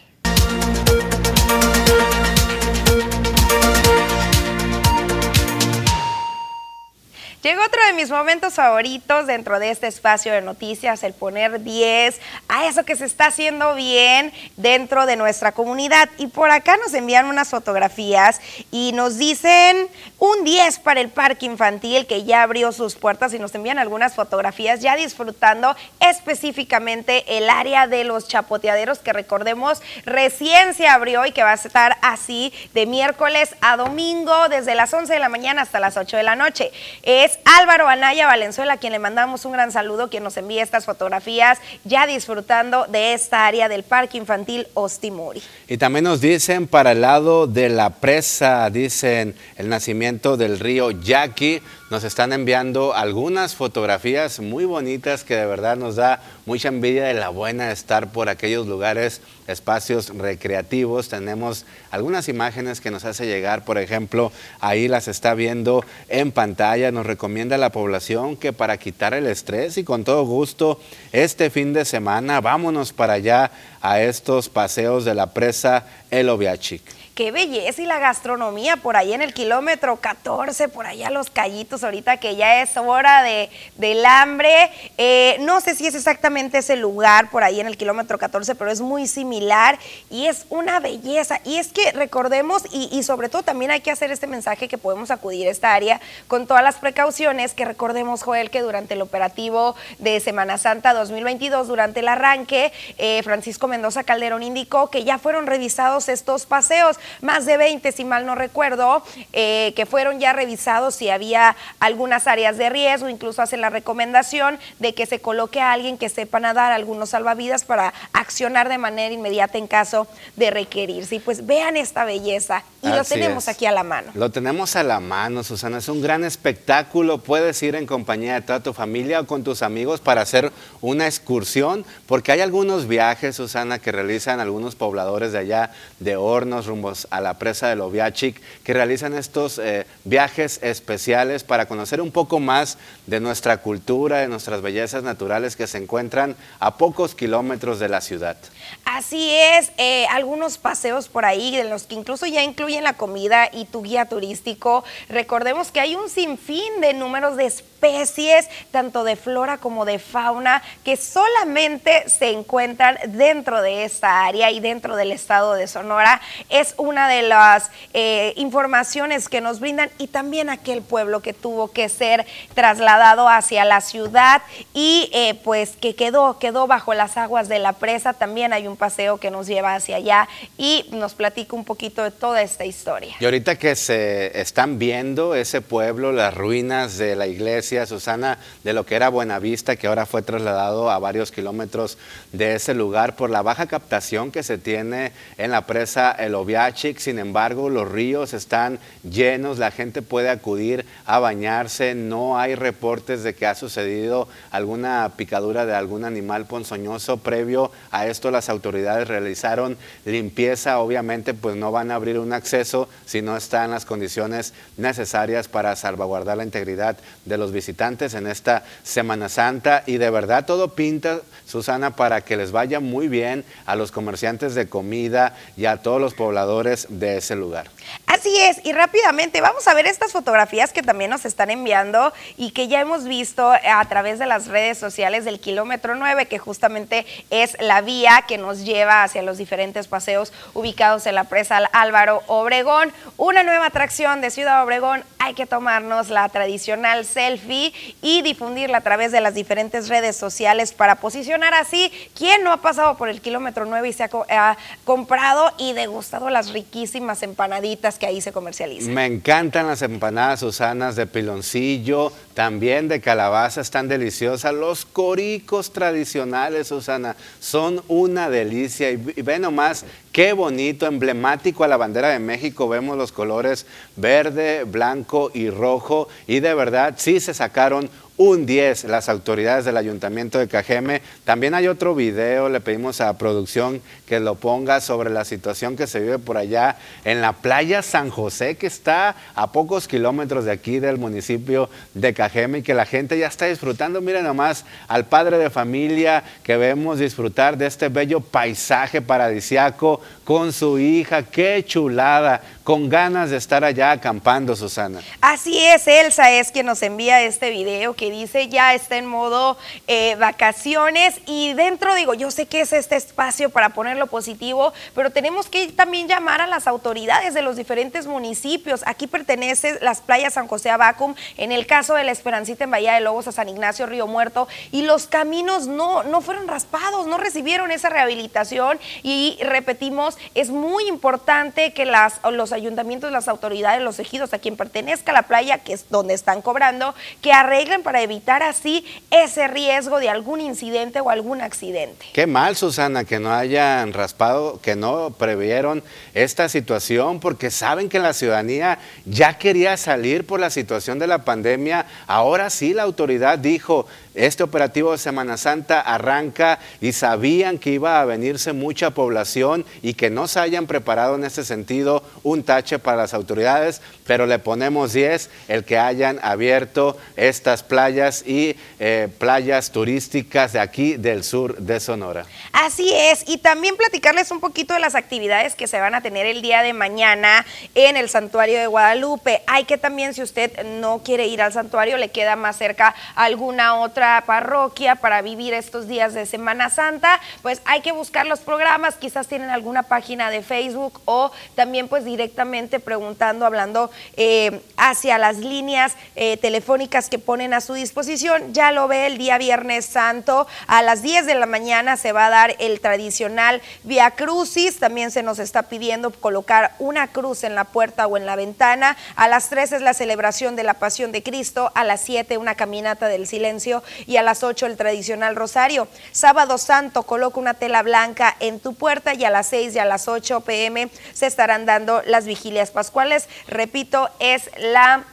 Llegó otro de mis momentos favoritos dentro de este espacio de noticias, el poner 10 a eso que se está haciendo bien dentro de nuestra comunidad. Y por acá nos envían unas fotografías y nos dicen un 10 para el parque infantil que ya abrió sus puertas y nos envían algunas fotografías ya disfrutando específicamente el área de los chapoteaderos que recordemos recién se abrió y que va a estar así de miércoles a domingo desde las 11 de la mañana hasta las 8 de la noche. Es Álvaro Anaya Valenzuela, quien le mandamos un gran saludo, quien nos envía estas fotografías, ya disfrutando de esta área del Parque Infantil Ostimuri. Y también nos dicen para el lado de la presa, dicen el nacimiento del río Yaqui, nos están enviando algunas fotografías muy bonitas que de verdad nos da mucha envidia de la buena estar por aquellos lugares, espacios recreativos. Tenemos algunas imágenes que nos hace llegar, por ejemplo, ahí las está viendo en pantalla. Nos recomienda la población que para quitar el estrés y con todo gusto este fin de semana vámonos para allá a estos paseos de la presa El Oviachic. Qué belleza y la gastronomía por ahí en el kilómetro 14, por allá los callitos, ahorita que ya es hora de, del hambre. Eh, no sé si es exactamente ese lugar por ahí en el kilómetro 14, pero es muy similar y es una belleza. Y es que recordemos, y, y sobre todo también hay que hacer este mensaje que podemos acudir a esta área con todas las precauciones, que recordemos, Joel, que durante el operativo de Semana Santa 2022, durante el arranque, eh, Francisco Mendoza Calderón indicó que ya fueron revisados estos paseos, más de 20 si mal no recuerdo, eh, que fueron ya revisados si había algunas áreas de riesgo, incluso hace la recomendación de que se coloque a alguien que sepa nadar, algunos salvavidas para accionar de manera inmediata en caso de requerirse. Y pues vean esta belleza y lo tenemos aquí a la mano. Lo tenemos a la mano, Susana, es un gran espectáculo, puedes ir en compañía de toda tu familia o con tus amigos para hacer una excursión, porque hay algunos viajes, Susana, que realizan algunos pobladores de allá, de Hornos, a la presa de Loviachic, que realizan estos eh, viajes especiales para conocer un poco más de nuestra cultura, de nuestras bellezas naturales que se encuentran a pocos kilómetros de la ciudad. Así es, eh, algunos paseos por ahí, de los que incluso ya incluyen la comida y tu guía turístico. Recordemos que hay un sinfín de números de especies, tanto de flora como de fauna, que solamente se encuentran dentro de esta área y dentro del estado de Sonora. Es una de las eh, informaciones que nos brindan y también aquel pueblo que tuvo que ser trasladado hacia la ciudad y eh, pues que quedó, quedó bajo las aguas de la presa. También hay un paseo que nos lleva hacia allá y nos platica un poquito de toda esta historia. Y ahorita que se están viendo ese pueblo, las ruinas de la iglesia, Susana, de lo que era Buenavista, que ahora fue trasladado a varios kilómetros de ese lugar por la baja captación que se tiene en la presa El Oviachic. Sin embargo, los ríos están llenos, la gente puede acudir a bañarse, no hay reportes de que ha sucedido alguna picadura de algún animal ponzoñoso. Previo a esto, las autoridades realizaron limpieza, obviamente, pues no van a abrir un acceso si no están las condiciones necesarias para salvaguardar la integridad de los visitantes visitantes en esta Semana Santa y de verdad todo pinta, Susana, para que les vaya muy bien a los comerciantes de comida y a todos los pobladores de ese lugar. Así es, y rápidamente vamos a ver estas fotografías que también nos están enviando y que ya hemos visto a través de las redes sociales del kilómetro 9, que justamente es la vía que nos lleva hacia los diferentes paseos ubicados en la presa Álvaro Obregón. Una nueva atracción de Ciudad Obregón, hay que tomarnos la tradicional selfie y difundirla a través de las diferentes redes sociales para posicionar así quién no ha pasado por el kilómetro 9 y se ha, comprado y degustado las riquísimas empanaditas que ahí se comercializan. Me encantan las empanadas Susanas de piloncillo, también de calabaza, están deliciosas. Los coricos tradicionales, Susana, son una delicia. Y, y ve nomás qué bonito, emblemático a la bandera de México. Vemos los colores verde, blanco y rojo. Y de verdad, sí se sacaron un 10 las autoridades del Ayuntamiento de Cajeme. También hay otro video, le pedimos a producción que lo ponga sobre la situación que se vive por allá en la playa San José, que está a pocos kilómetros de aquí del municipio de Cajeme y que la gente ya está disfrutando. Miren nomás al padre de familia que vemos disfrutar de este bello paisaje paradisiaco con su hija. Qué chulada, con ganas de estar allá acampando, Susana. Así es, Elsa es quien nos envía este video que dice ya está en modo eh, vacaciones y dentro digo, yo sé que es este espacio para ponerlo positivo, pero tenemos que también llamar a las autoridades de los diferentes municipios. Aquí pertenece las playas San José Abacum, en el caso de la Esperancita en Bahía de Lobos a San Ignacio Río Muerto y los caminos no, no fueron raspados, no recibieron esa rehabilitación y repetimos, es muy importante que las, los ayuntamientos, las autoridades, los ejidos a quien pertenezca la playa, que es donde están cobrando, que arreglen para evitar así ese riesgo de algún incidente o algún accidente. Qué mal, Susana, que no hayan raspado, que no previeron esta situación, porque saben que la ciudadanía ya quería salir por la situación de la pandemia. Ahora sí la autoridad dijo, Este operativo de Semana Santa arranca y sabían que iba a venirse mucha población y que no se hayan preparado en ese sentido un tache para las autoridades, pero le ponemos 10 el que hayan abierto estas playas y eh, playas turísticas de aquí del sur de Sonora. Así es, y también platicarles un poquito de las actividades que se van a tener el día de mañana en el santuario de Guadalupe. Hay que también, si usted no quiere ir al santuario, le queda más cerca alguna otra parroquia para vivir estos días de Semana Santa, pues hay que buscar los programas, quizás tienen alguna página de Facebook o también pues directamente preguntando, hablando eh, hacia las líneas eh, telefónicas que ponen a su disposición. Ya lo ve el día Viernes Santo, a las 10 de la mañana se va a dar el tradicional Via Crucis, también se nos está pidiendo colocar una cruz en la puerta o en la ventana, a las 3 es la celebración de la Pasión de Cristo, a las 7 una caminata del silencio y a las 8 el tradicional rosario. Sábado Santo, coloca una tela blanca en tu puerta y a las 6 y a las 8 pm se estarán dando las vigilias pascuales. Repito, es la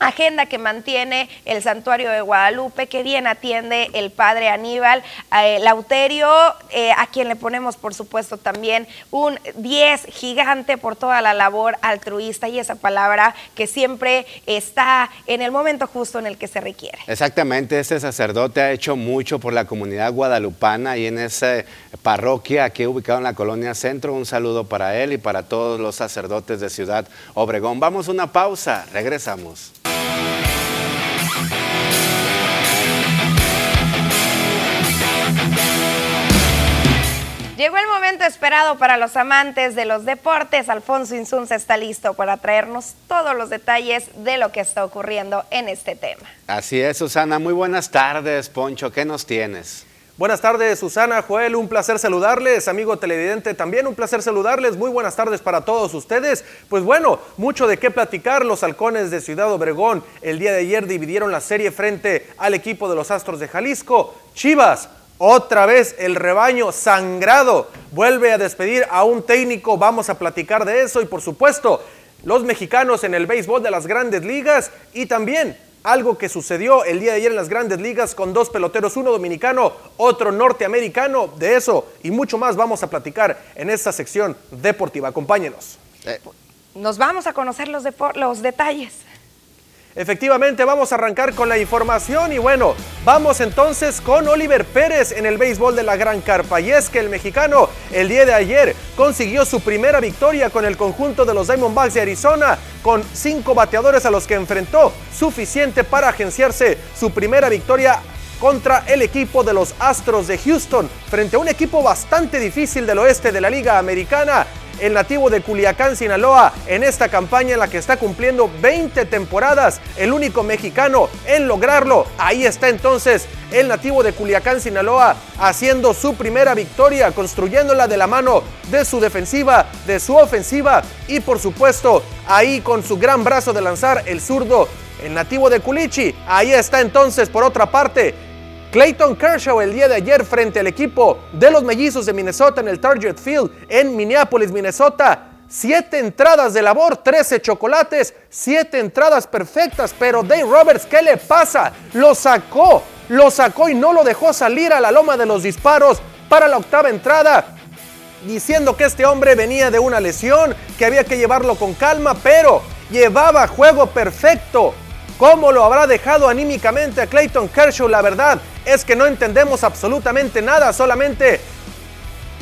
agenda que mantiene el santuario de Guadalupe, que bien atiende el padre Aníbal eh, Lauterio, eh, a quien le ponemos por supuesto también un 10 gigante por toda la labor altruista y esa palabra que siempre está en el momento justo en el que se requiere. Exactamente, este sacerdote ha hecho mucho por la comunidad guadalupana y en esa parroquia aquí ubicado en la colonia Centro. Un saludo para él y para todos los sacerdotes de Ciudad Obregón. Vamos a una pausa, regresamos. Llegó el momento esperado para los amantes de los deportes. Alfonso Insunza está listo para traernos todos los detalles de lo que está ocurriendo en este tema. Así es, Susana. Muy buenas tardes, Poncho. ¿Qué nos tienes? Buenas tardes, Susana, Joel, un placer saludarles, amigo televidente, también un placer saludarles, muy buenas tardes para todos ustedes. Pues bueno, mucho de qué platicar, los halcones de Ciudad Obregón el día de ayer dividieron la serie frente al equipo de los Astros de Jalisco. Chivas otra vez el rebaño sangrado vuelve a despedir a un técnico. Vamos a platicar de eso y por supuesto los mexicanos en el béisbol de las grandes ligas y también algo que sucedió el día de ayer en las grandes ligas con dos peloteros, uno dominicano, otro norteamericano. De eso y mucho más vamos a platicar en esta sección deportiva. Acompáñenos. Nos vamos a conocer los, los detalles. Efectivamente, vamos a arrancar con la información y bueno, vamos entonces con Oliver Pérez en el béisbol de la Gran Carpa. Y es que el mexicano el día de ayer consiguió su primera victoria con el conjunto de los Diamondbacks de Arizona, con cinco bateadores a los que enfrentó, suficiente para agenciarse su primera victoria contra el equipo de los Astros de Houston, frente a un equipo bastante difícil del oeste de la Liga Americana el nativo de Culiacán, Sinaloa, en esta campaña en la que está cumpliendo 20 temporadas, el único mexicano en lograrlo. Ahí está entonces el nativo de Culiacán, Sinaloa, haciendo su primera victoria, construyéndola de la mano de su defensiva, de su ofensiva y por supuesto ahí con su gran brazo de lanzar el zurdo, el nativo de Culichi. Ahí está entonces por otra parte Clayton Kershaw el día de ayer frente al equipo de los mellizos de Minnesota en el Target Field en Minneapolis, Minnesota. Siete entradas de labor, 13 chocolates, siete entradas perfectas, pero Dave Roberts, ¿qué le pasa? Lo sacó, lo sacó y no lo dejó salir a la loma de los disparos para la octava entrada, diciendo que este hombre venía de una lesión, que había que llevarlo con calma, pero llevaba juego perfecto. ¿Cómo lo habrá dejado anímicamente a Clayton Kershaw? La verdad es que no entendemos absolutamente nada, solamente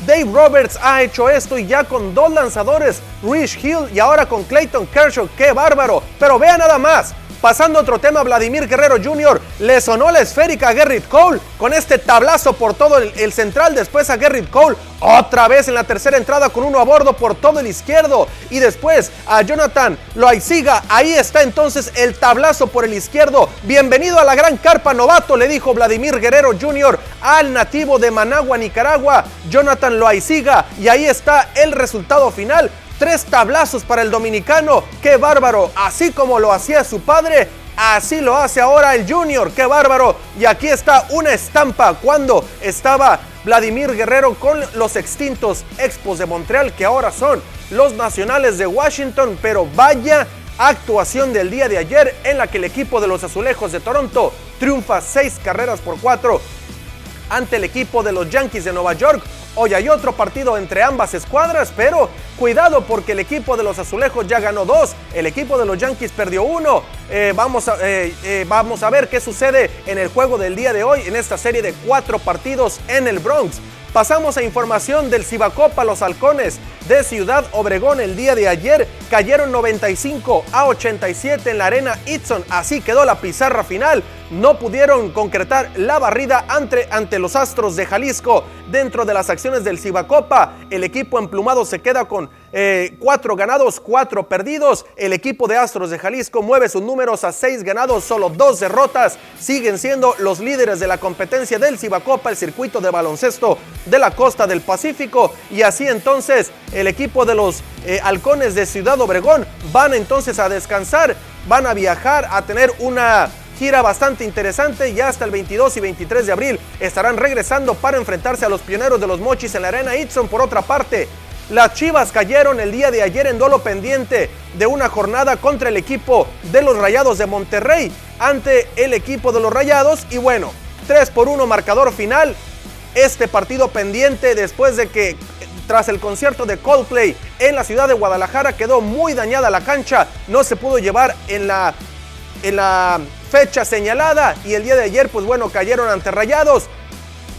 Dave Roberts ha hecho esto y ya con dos lanzadores, Rich Hill y ahora con Clayton Kershaw, qué bárbaro. Pero vea nada más, Pasando a otro tema, Vladimir Guerrero Jr. le sonó la esférica a Gerrit Cole con este tablazo por todo el, central. Después a Gerrit Cole otra vez en la tercera entrada con uno a bordo por todo el izquierdo. Y después a Jonathan Loaiziga. Ahí está entonces el tablazo por el izquierdo. Bienvenido a la gran carpa novato, le dijo Vladimir Guerrero Jr. al nativo de Managua, Nicaragua, Jonathan Loaiziga. Y ahí está el resultado final. Tres tablazos para el dominicano. ¡Qué bárbaro! Así como lo hacía su padre, así lo hace ahora el Junior. ¡Qué bárbaro! Y aquí está una estampa cuando estaba Vladimir Guerrero con los extintos Expos de Montreal, que ahora son los Nacionales de Washington. Pero vaya actuación del día de ayer en la que el equipo de los Azulejos de Toronto triunfa seis carreras por cuatro ante el equipo de los Yankees de Nueva York. Hoy hay otro partido entre ambas escuadras, pero cuidado porque el equipo de los Azulejos ya ganó dos, el equipo de los Yankees perdió uno. Eh, vamos, a, eh, eh, vamos a ver qué sucede en el juego del día de hoy, en esta serie de cuatro partidos en el Bronx. Pasamos a información del Cibacopa. Los halcones de Ciudad Obregón el día de ayer cayeron 95 a 87 en la arena Itson. Así quedó la pizarra final. No pudieron concretar la barrida ante, ante los Astros de Jalisco. Dentro de las acciones del Cibacopa, el equipo emplumado se queda con eh, cuatro ganados, cuatro perdidos. El equipo de Astros de Jalisco mueve sus números a seis ganados, solo dos derrotas. Siguen siendo los líderes de la competencia del Cibacopa, el circuito de baloncesto de la costa del Pacífico. Y así entonces el equipo de los eh, halcones de Ciudad Obregón van entonces a descansar, van a viajar, a tener una gira bastante interesante y hasta el 22 y 23 de abril estarán regresando para enfrentarse a los pioneros de los mochis en la arena Itson. Por otra parte, las Chivas cayeron el día de ayer en duelo pendiente de una jornada contra el equipo de los Rayados de Monterrey ante el equipo de los Rayados y bueno, 3 por 1 marcador final. Este partido pendiente después de que tras el concierto de Coldplay en la ciudad de Guadalajara quedó muy dañada la cancha, no se pudo llevar en la, en la fecha señalada y el día de ayer pues bueno cayeron ante Rayados.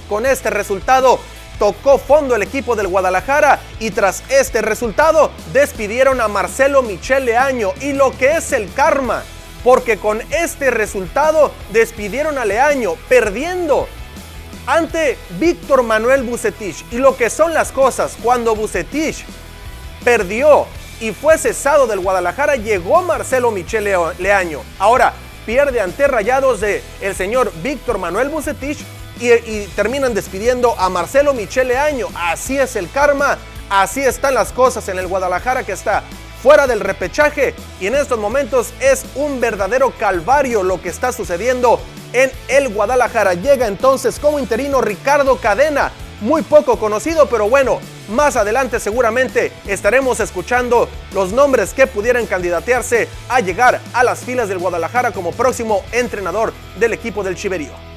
Con este resultado tocó fondo el equipo del Guadalajara y tras este resultado despidieron a Marcelo Michel Leaño y lo que es el karma, porque con este resultado despidieron a Leaño perdiendo ante Víctor Manuel Bucetich. Y lo que son las cosas, cuando Bucetich perdió y fue cesado del Guadalajara, llegó Marcelo Michel Leaño. Ahora pierde ante Rayados de el señor Víctor Manuel Bucetich y, y, terminan despidiendo a Marcelo Michel Leaño. Así es el karma, así están las cosas en el Guadalajara que está fuera del repechaje y en estos momentos es un verdadero calvario lo que está sucediendo en el Guadalajara. Llega entonces como interino Ricardo Cadena, muy poco conocido, pero bueno, más adelante seguramente estaremos escuchando los nombres que pudieran candidatearse a llegar a las filas del Guadalajara como próximo entrenador del equipo del Chiverío.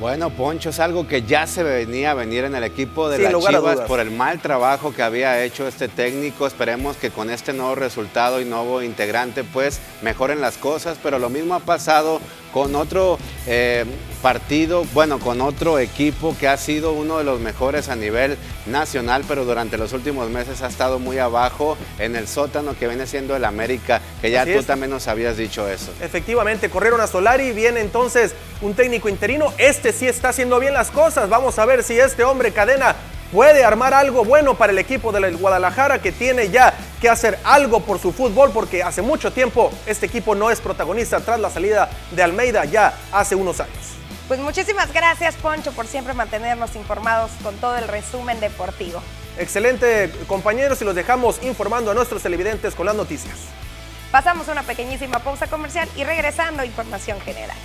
Bueno, Poncho, es algo que ya se venía a venir en el equipo de las Chivas por el mal trabajo que había hecho este técnico. Esperemos que con este nuevo resultado y nuevo integrante, pues mejoren las cosas. Pero lo mismo ha pasado con otro eh, partido, bueno, con otro equipo que ha sido uno de los mejores a nivel nacional, pero durante los últimos meses ha estado muy abajo en el sótano que viene siendo el América, que ya tú también nos habías dicho eso. Efectivamente, corrieron a Solari, viene entonces un técnico interino, este sí está haciendo bien las cosas, vamos a ver si este hombre cadena puede armar algo bueno para el equipo del Guadalajara que tiene ya que hacer algo por su fútbol porque hace mucho tiempo este equipo no es protagonista tras la salida de Almeida ya hace unos años. Pues muchísimas gracias Poncho por siempre mantenernos informados con todo el resumen deportivo. Excelente compañeros y los dejamos informando a nuestros televidentes con las noticias. Pasamos una pequeñísima pausa comercial y regresando a información general.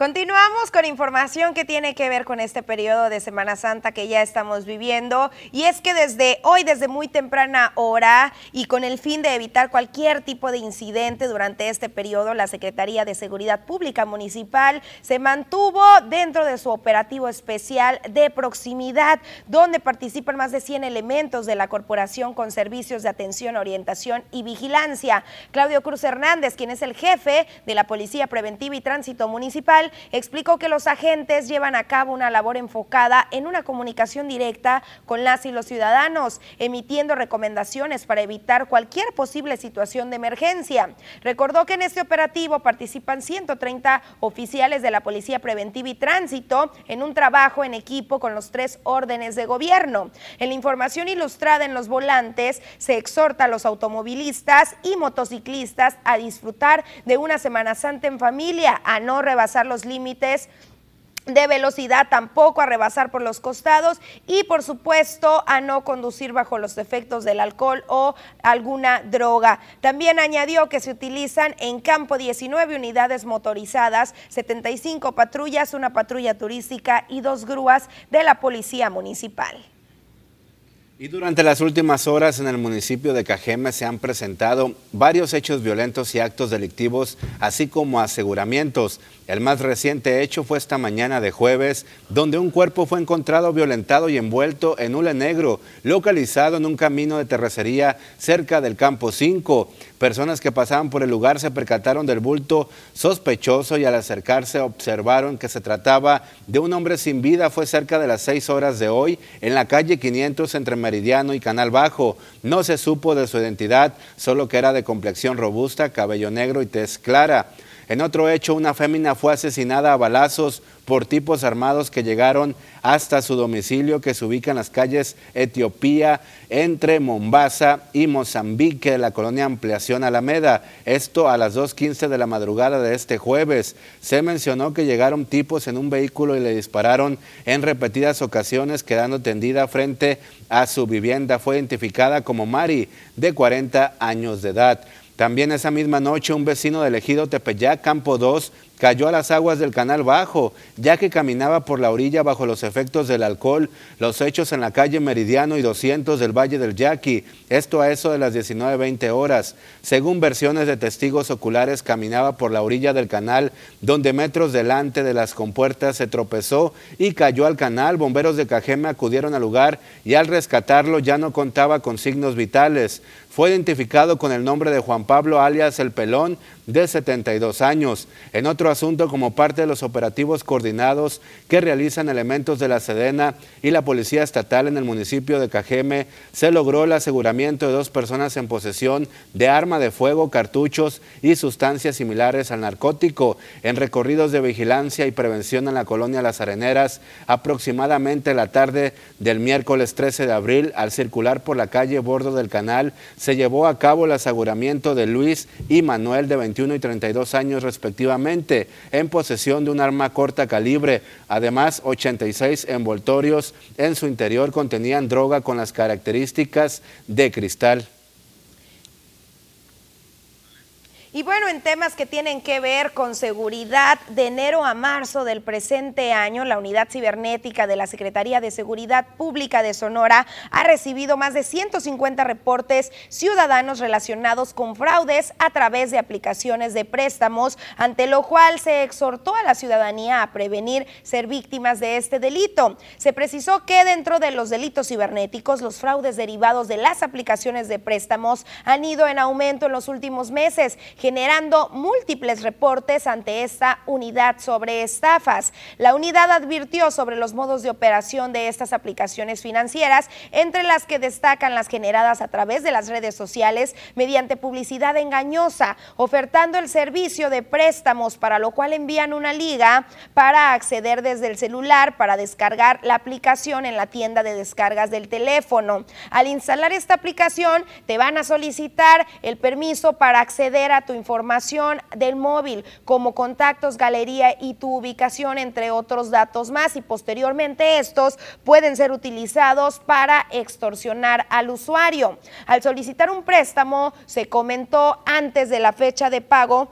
Continuamos con información que tiene que ver con este periodo de Semana Santa que ya estamos viviendo y es que desde hoy, desde muy temprana hora y con el fin de evitar cualquier tipo de incidente durante este periodo, la Secretaría de Seguridad Pública Municipal se mantuvo dentro de su operativo especial de proximidad, donde participan más de 100 elementos de la corporación con servicios de atención, orientación y vigilancia. Claudio Cruz Hernández, quien es el jefe de la Policía Preventiva y Tránsito Municipal, explicó que los agentes llevan a cabo una labor enfocada en una comunicación directa con las y los ciudadanos, emitiendo recomendaciones para evitar cualquier posible situación de emergencia. Recordó que en este operativo participan 130 oficiales de la Policía Preventiva y Tránsito en un trabajo en equipo con los tres órdenes de gobierno. En la información ilustrada en los volantes se exhorta a los automovilistas y motociclistas a disfrutar de una Semana Santa en familia, a no rebasar los límites de velocidad, tampoco a rebasar por los costados y por supuesto a no conducir bajo los efectos del alcohol o alguna droga. También añadió que se utilizan en campo 19 unidades motorizadas, 75 patrullas, una patrulla turística y dos grúas de la policía municipal. Y durante las últimas horas en el municipio de Cajeme se han presentado varios hechos violentos y actos delictivos, así como aseguramientos. El más reciente hecho fue esta mañana de jueves, donde un cuerpo fue encontrado violentado y envuelto en hule negro, localizado en un camino de terracería cerca del campo 5. Personas que pasaban por el lugar se percataron del bulto sospechoso y al acercarse observaron que se trataba de un hombre sin vida. Fue cerca de las 6 horas de hoy en la calle 500 entre Meridiano y Canal Bajo. No se supo de su identidad, solo que era de complexión robusta, cabello negro y tez clara. En otro hecho, una fémina fue asesinada a balazos por tipos armados que llegaron hasta su domicilio que se ubica en las calles Etiopía entre Mombasa y Mozambique de la colonia Ampliación Alameda. Esto a las 2.15 de la madrugada de este jueves. Se mencionó que llegaron tipos en un vehículo y le dispararon en repetidas ocasiones quedando tendida frente a su vivienda. Fue identificada como Mari, de 40 años de edad. También esa misma noche un vecino del ejido Tepeyac, Campo 2, cayó a las aguas del Canal Bajo, ya que caminaba por la orilla bajo los efectos del alcohol. Los hechos en la calle Meridiano y 200 del Valle del Yaqui, esto a eso de las 19.20 horas. Según versiones de testigos oculares, caminaba por la orilla del canal, donde metros delante de las compuertas se tropezó y cayó al canal. Bomberos de Cajeme acudieron al lugar y al rescatarlo ya no contaba con signos vitales. Fue identificado con el nombre de Juan Pablo alias El Pelón, de 72 años. En otro asunto, como parte de los operativos coordinados que realizan elementos de la Sedena y la Policía Estatal en el municipio de Cajeme, se logró el aseguramiento de dos personas en posesión de arma de fuego, cartuchos y sustancias similares al narcótico en recorridos de vigilancia y prevención en la colonia Las Areneras, aproximadamente la tarde del miércoles 13 de abril, al circular por la calle Bordo del Canal, se llevó a cabo el aseguramiento de Luis y Manuel de 21 y 32 años respectivamente, en posesión de un arma corta calibre. Además, 86 envoltorios en su interior contenían droga con las características de cristal. Y bueno, en temas que tienen que ver con seguridad, de enero a marzo del presente año, la Unidad Cibernética de la Secretaría de Seguridad Pública de Sonora ha recibido más de 150 reportes ciudadanos relacionados con fraudes a través de aplicaciones de préstamos, ante lo cual se exhortó a la ciudadanía a prevenir ser víctimas de este delito. Se precisó que dentro de los delitos cibernéticos, los fraudes derivados de las aplicaciones de préstamos han ido en aumento en los últimos meses generando múltiples reportes ante esta unidad sobre estafas. La unidad advirtió sobre los modos de operación de estas aplicaciones financieras, entre las que destacan las generadas a través de las redes sociales mediante publicidad engañosa, ofertando el servicio de préstamos, para lo cual envían una liga para acceder desde el celular para descargar la aplicación en la tienda de descargas del teléfono. Al instalar esta aplicación, te van a solicitar el permiso para acceder a tu información del móvil, como contactos, galería y tu ubicación, entre otros datos más. Y posteriormente estos pueden ser utilizados para extorsionar al usuario. Al solicitar un préstamo, se comentó antes de la fecha de pago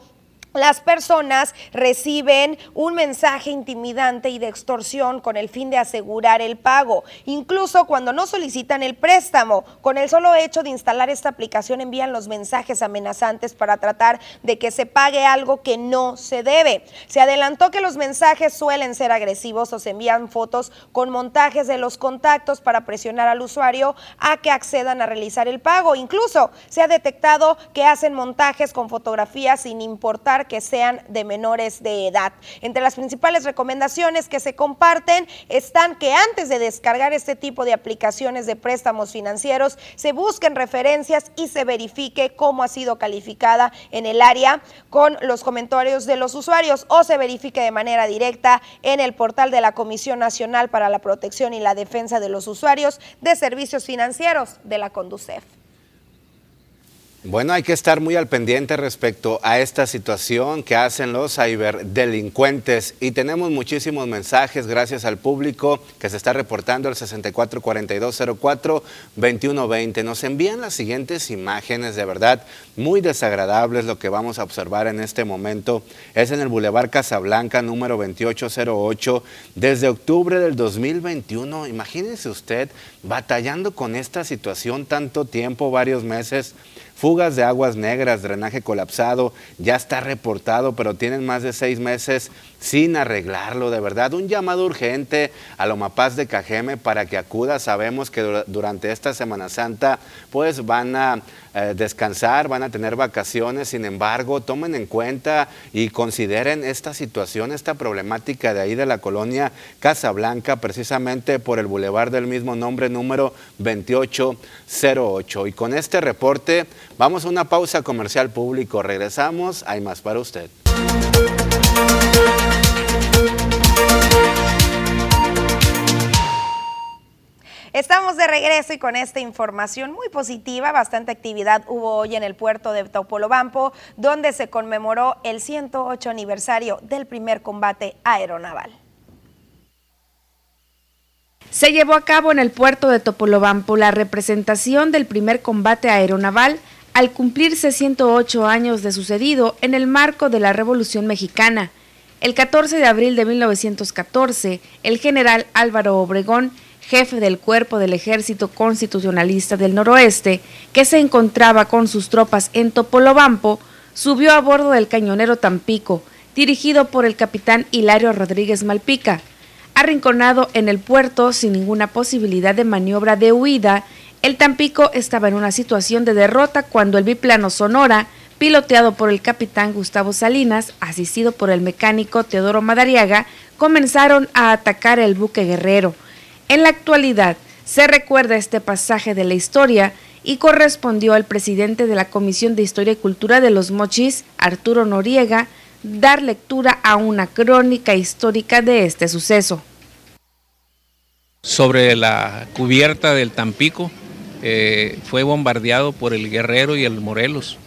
las personas reciben un mensaje intimidante y de extorsión con el fin de asegurar el pago. Incluso cuando no solicitan el préstamo, con el solo hecho de instalar esta aplicación envían los mensajes amenazantes para tratar de que se pague algo que no se debe. Se adelantó que los mensajes suelen ser agresivos o se envían fotos con montajes de los contactos para presionar al usuario a que accedan a realizar el pago. Incluso se ha detectado que hacen montajes con fotografías sin importar que sean de menores de edad. Entre las principales recomendaciones que se comparten están que antes de descargar este tipo de aplicaciones de préstamos financieros se busquen referencias y se verifique cómo ha sido calificada en el área con los comentarios de los usuarios o se verifique de manera directa en el portal de la Comisión Nacional para la Protección y la Defensa de los Usuarios de Servicios Financieros de la Conducef. Bueno, hay que estar muy al pendiente respecto a esta situación que hacen los ciberdelincuentes y tenemos muchísimos mensajes gracias al público que se está reportando al 644204-2120. Nos envían las siguientes imágenes de verdad muy desagradables lo que vamos a observar en este momento. Es en el Boulevard Casablanca número 2808 desde octubre del 2021. Imagínense usted batallando con esta situación tanto tiempo, varios meses fugas de aguas negras, drenaje colapsado, ya está reportado, pero tienen más de seis meses sin arreglarlo, de verdad. Un llamado urgente a Lomapaz de Cajeme para que acuda. Sabemos que durante esta Semana Santa pues van a eh, descansar, van a tener vacaciones, sin embargo, tomen en cuenta y consideren esta situación, esta problemática de ahí de la colonia Casablanca, precisamente por el bulevar del mismo nombre, número 2808. Y con este reporte vamos a una pausa comercial público. Regresamos, hay más para usted. Estamos de regreso y con esta información muy positiva, bastante actividad hubo hoy en el puerto de Topolobampo, donde se conmemoró el 108 aniversario del primer combate aeronaval. Se llevó a cabo en el puerto de Topolobampo la representación del primer combate aeronaval al cumplirse 108 años de sucedido en el marco de la Revolución Mexicana. El 14 de abril de 1914, el general Álvaro Obregón jefe del cuerpo del Ejército Constitucionalista del Noroeste, que se encontraba con sus tropas en Topolobampo, subió a bordo del cañonero Tampico, dirigido por el capitán Hilario Rodríguez Malpica. Arrinconado en el puerto sin ninguna posibilidad de maniobra de huida, el Tampico estaba en una situación de derrota cuando el biplano Sonora, piloteado por el capitán Gustavo Salinas, asistido por el mecánico Teodoro Madariaga, comenzaron a atacar el buque guerrero. En la actualidad, se recuerda este pasaje de la historia y correspondió al presidente de la Comisión de Historia y Cultura de los Mochis, Arturo Noriega, dar lectura a una crónica histórica de este suceso. Sobre la cubierta del Tampico eh, fue bombardeado por el Guerrero y el Morelos,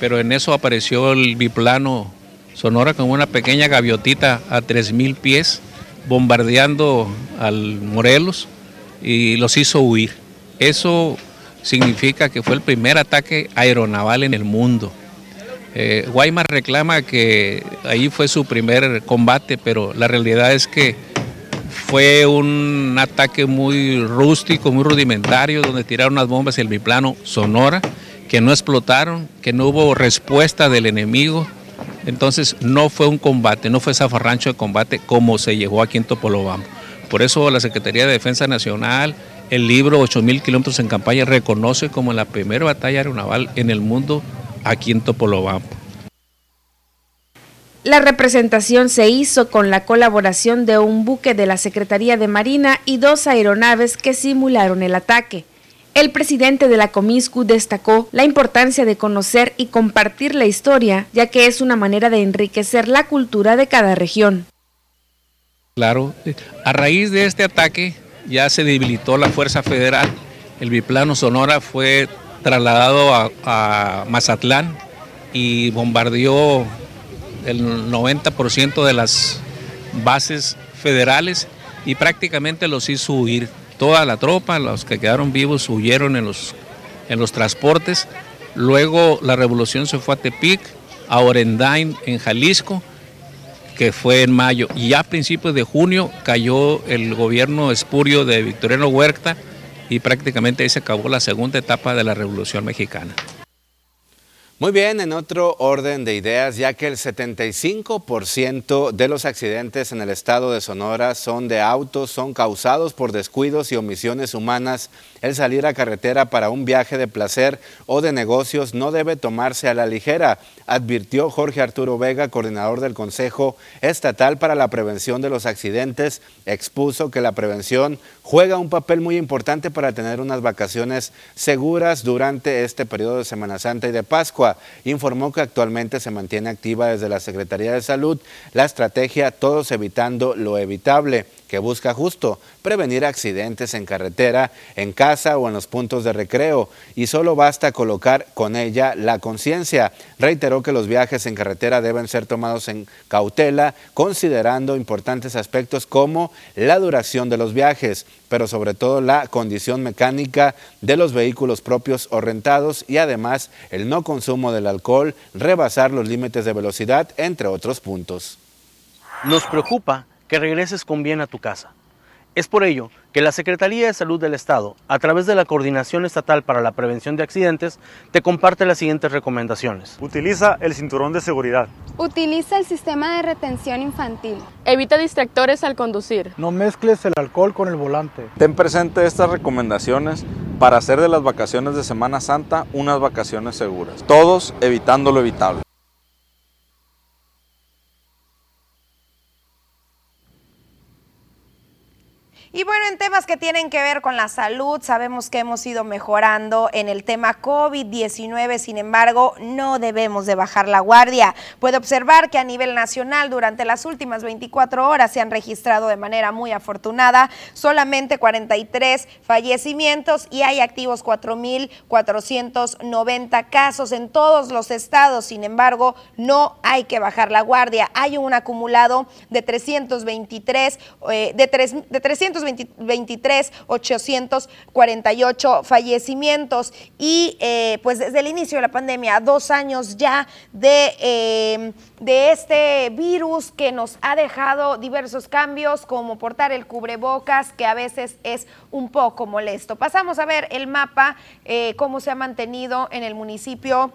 pero en eso apareció el biplano Sonora con una pequeña gaviotita a 3.000 pies bombardeando al Morelos y los hizo huir. Eso significa que fue el primer ataque aeronaval en el mundo. Eh, Guaymas reclama que ahí fue su primer combate, pero la realidad es que fue un ataque muy rústico, muy rudimentario, donde tiraron unas bombas el biplano Sonora, que no explotaron, que no hubo respuesta del enemigo, entonces no fue un combate, no fue zafarrancho de combate como se llegó aquí en Topolobampo. Por eso la Secretaría de Defensa Nacional, el libro 8.000 kilómetros en campaña, reconoce como la primera batalla aeronaval en el mundo aquí en Topolobampo. La representación se hizo con la colaboración de un buque de la Secretaría de Marina y dos aeronaves que simularon el ataque. El presidente de la Comiscu destacó la importancia de conocer y compartir la historia, ya que es una manera de enriquecer la cultura de cada región. Claro, a raíz de este ataque ya se debilitó la Fuerza Federal. El biplano Sonora fue trasladado a, Mazatlán y bombardeó el 90% de las bases federales y prácticamente los hizo huir toda la tropa, los que quedaron vivos huyeron en los, en los transportes. Luego la revolución se fue a Tepic, a Orendain en Jalisco, que fue en mayo. Y ya a principios de junio cayó el gobierno espurio de Victoriano Huerta y prácticamente ahí se acabó la segunda etapa de la revolución mexicana. Muy bien, en otro orden de ideas, ya que el 75% de los accidentes en el estado de Sonora son de autos, son causados por descuidos y omisiones humanas, el salir a carretera para un viaje de placer o de negocios no debe tomarse a la ligera, advirtió Jorge Arturo Vega, coordinador del Consejo Estatal para la Prevención de los Accidentes, expuso que la prevención juega un papel muy importante para tener unas vacaciones seguras durante este periodo de Semana Santa y de Pascua. Informó que actualmente se mantiene activa desde la Secretaría de Salud la estrategia Todos Evitando lo Evitable que busca justo prevenir accidentes en carretera, en casa o en los puntos de recreo y solo basta colocar con ella la conciencia. Reiteró que los viajes en carretera deben ser tomados en cautela, considerando importantes aspectos como la duración de los viajes, pero sobre todo la condición mecánica de los vehículos propios o rentados y además el no consumo del alcohol, rebasar los límites de velocidad, entre otros puntos. Nos preocupa que regreses con bien a tu casa. Es por ello que la Secretaría de Salud del Estado, a través de la Coordinación Estatal para la Prevención de Accidentes, te comparte las siguientes recomendaciones. Utiliza el cinturón de seguridad. Utiliza el sistema de retención infantil. Evita distractores al conducir. No mezcles el alcohol con el volante. Ten presente estas recomendaciones para hacer de las vacaciones de Semana Santa unas vacaciones seguras. Todos evitando lo evitable. Y bueno, en temas que tienen que ver con la salud, sabemos que hemos ido mejorando en el tema COVID-19, sin embargo, no debemos de bajar la guardia. Puede observar que a nivel nacional durante las últimas 24 horas se han registrado de manera muy afortunada solamente 43 fallecimientos y hay activos 4.490 casos en todos los estados. Sin embargo, no hay que bajar la guardia. Hay un acumulado de 323, eh, de, de 300 23 848 fallecimientos y eh, pues desde el inicio de la pandemia, dos años ya de, eh, de este virus que nos ha dejado diversos cambios como portar el cubrebocas que a veces es un poco molesto. Pasamos a ver el mapa, eh, cómo se ha mantenido en el municipio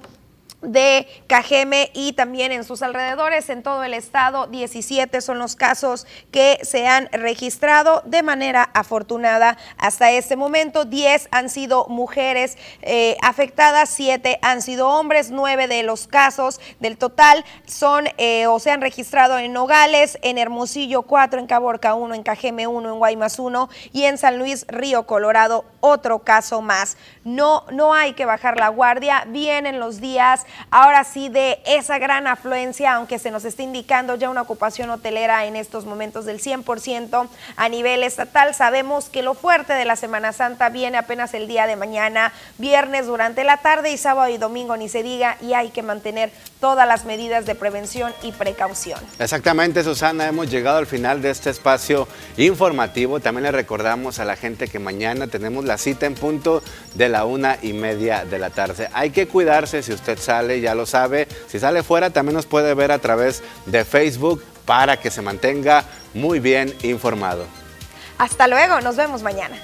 de Cajeme y también en sus alrededores, en todo el estado, 17 son los casos que se han registrado de manera afortunada hasta este momento. 10 han sido mujeres eh, afectadas, 7 han sido hombres, 9 de los casos del total son eh, o se han registrado en Nogales, en Hermosillo 4, en Caborca 1, en Cajeme 1, en Guaymas 1 y en San Luis Río Colorado otro caso más. No, no hay que bajar la guardia, vienen los días ahora sí de esa gran afluencia, aunque se nos está indicando ya una ocupación hotelera en estos momentos del 100% a nivel estatal. Sabemos que lo fuerte de la Semana Santa viene apenas el día de mañana, viernes durante la tarde y sábado y domingo ni se diga y hay que mantener todas las medidas de prevención y precaución. Exactamente, Susana, hemos llegado al final de este espacio informativo. También le recordamos a la gente que mañana tenemos la cita en punto de la una y media de la tarde. Hay que cuidarse si usted ya lo sabe. Si sale fuera, también nos puede ver a través de Facebook para que se mantenga muy bien informado. Hasta luego, nos vemos mañana.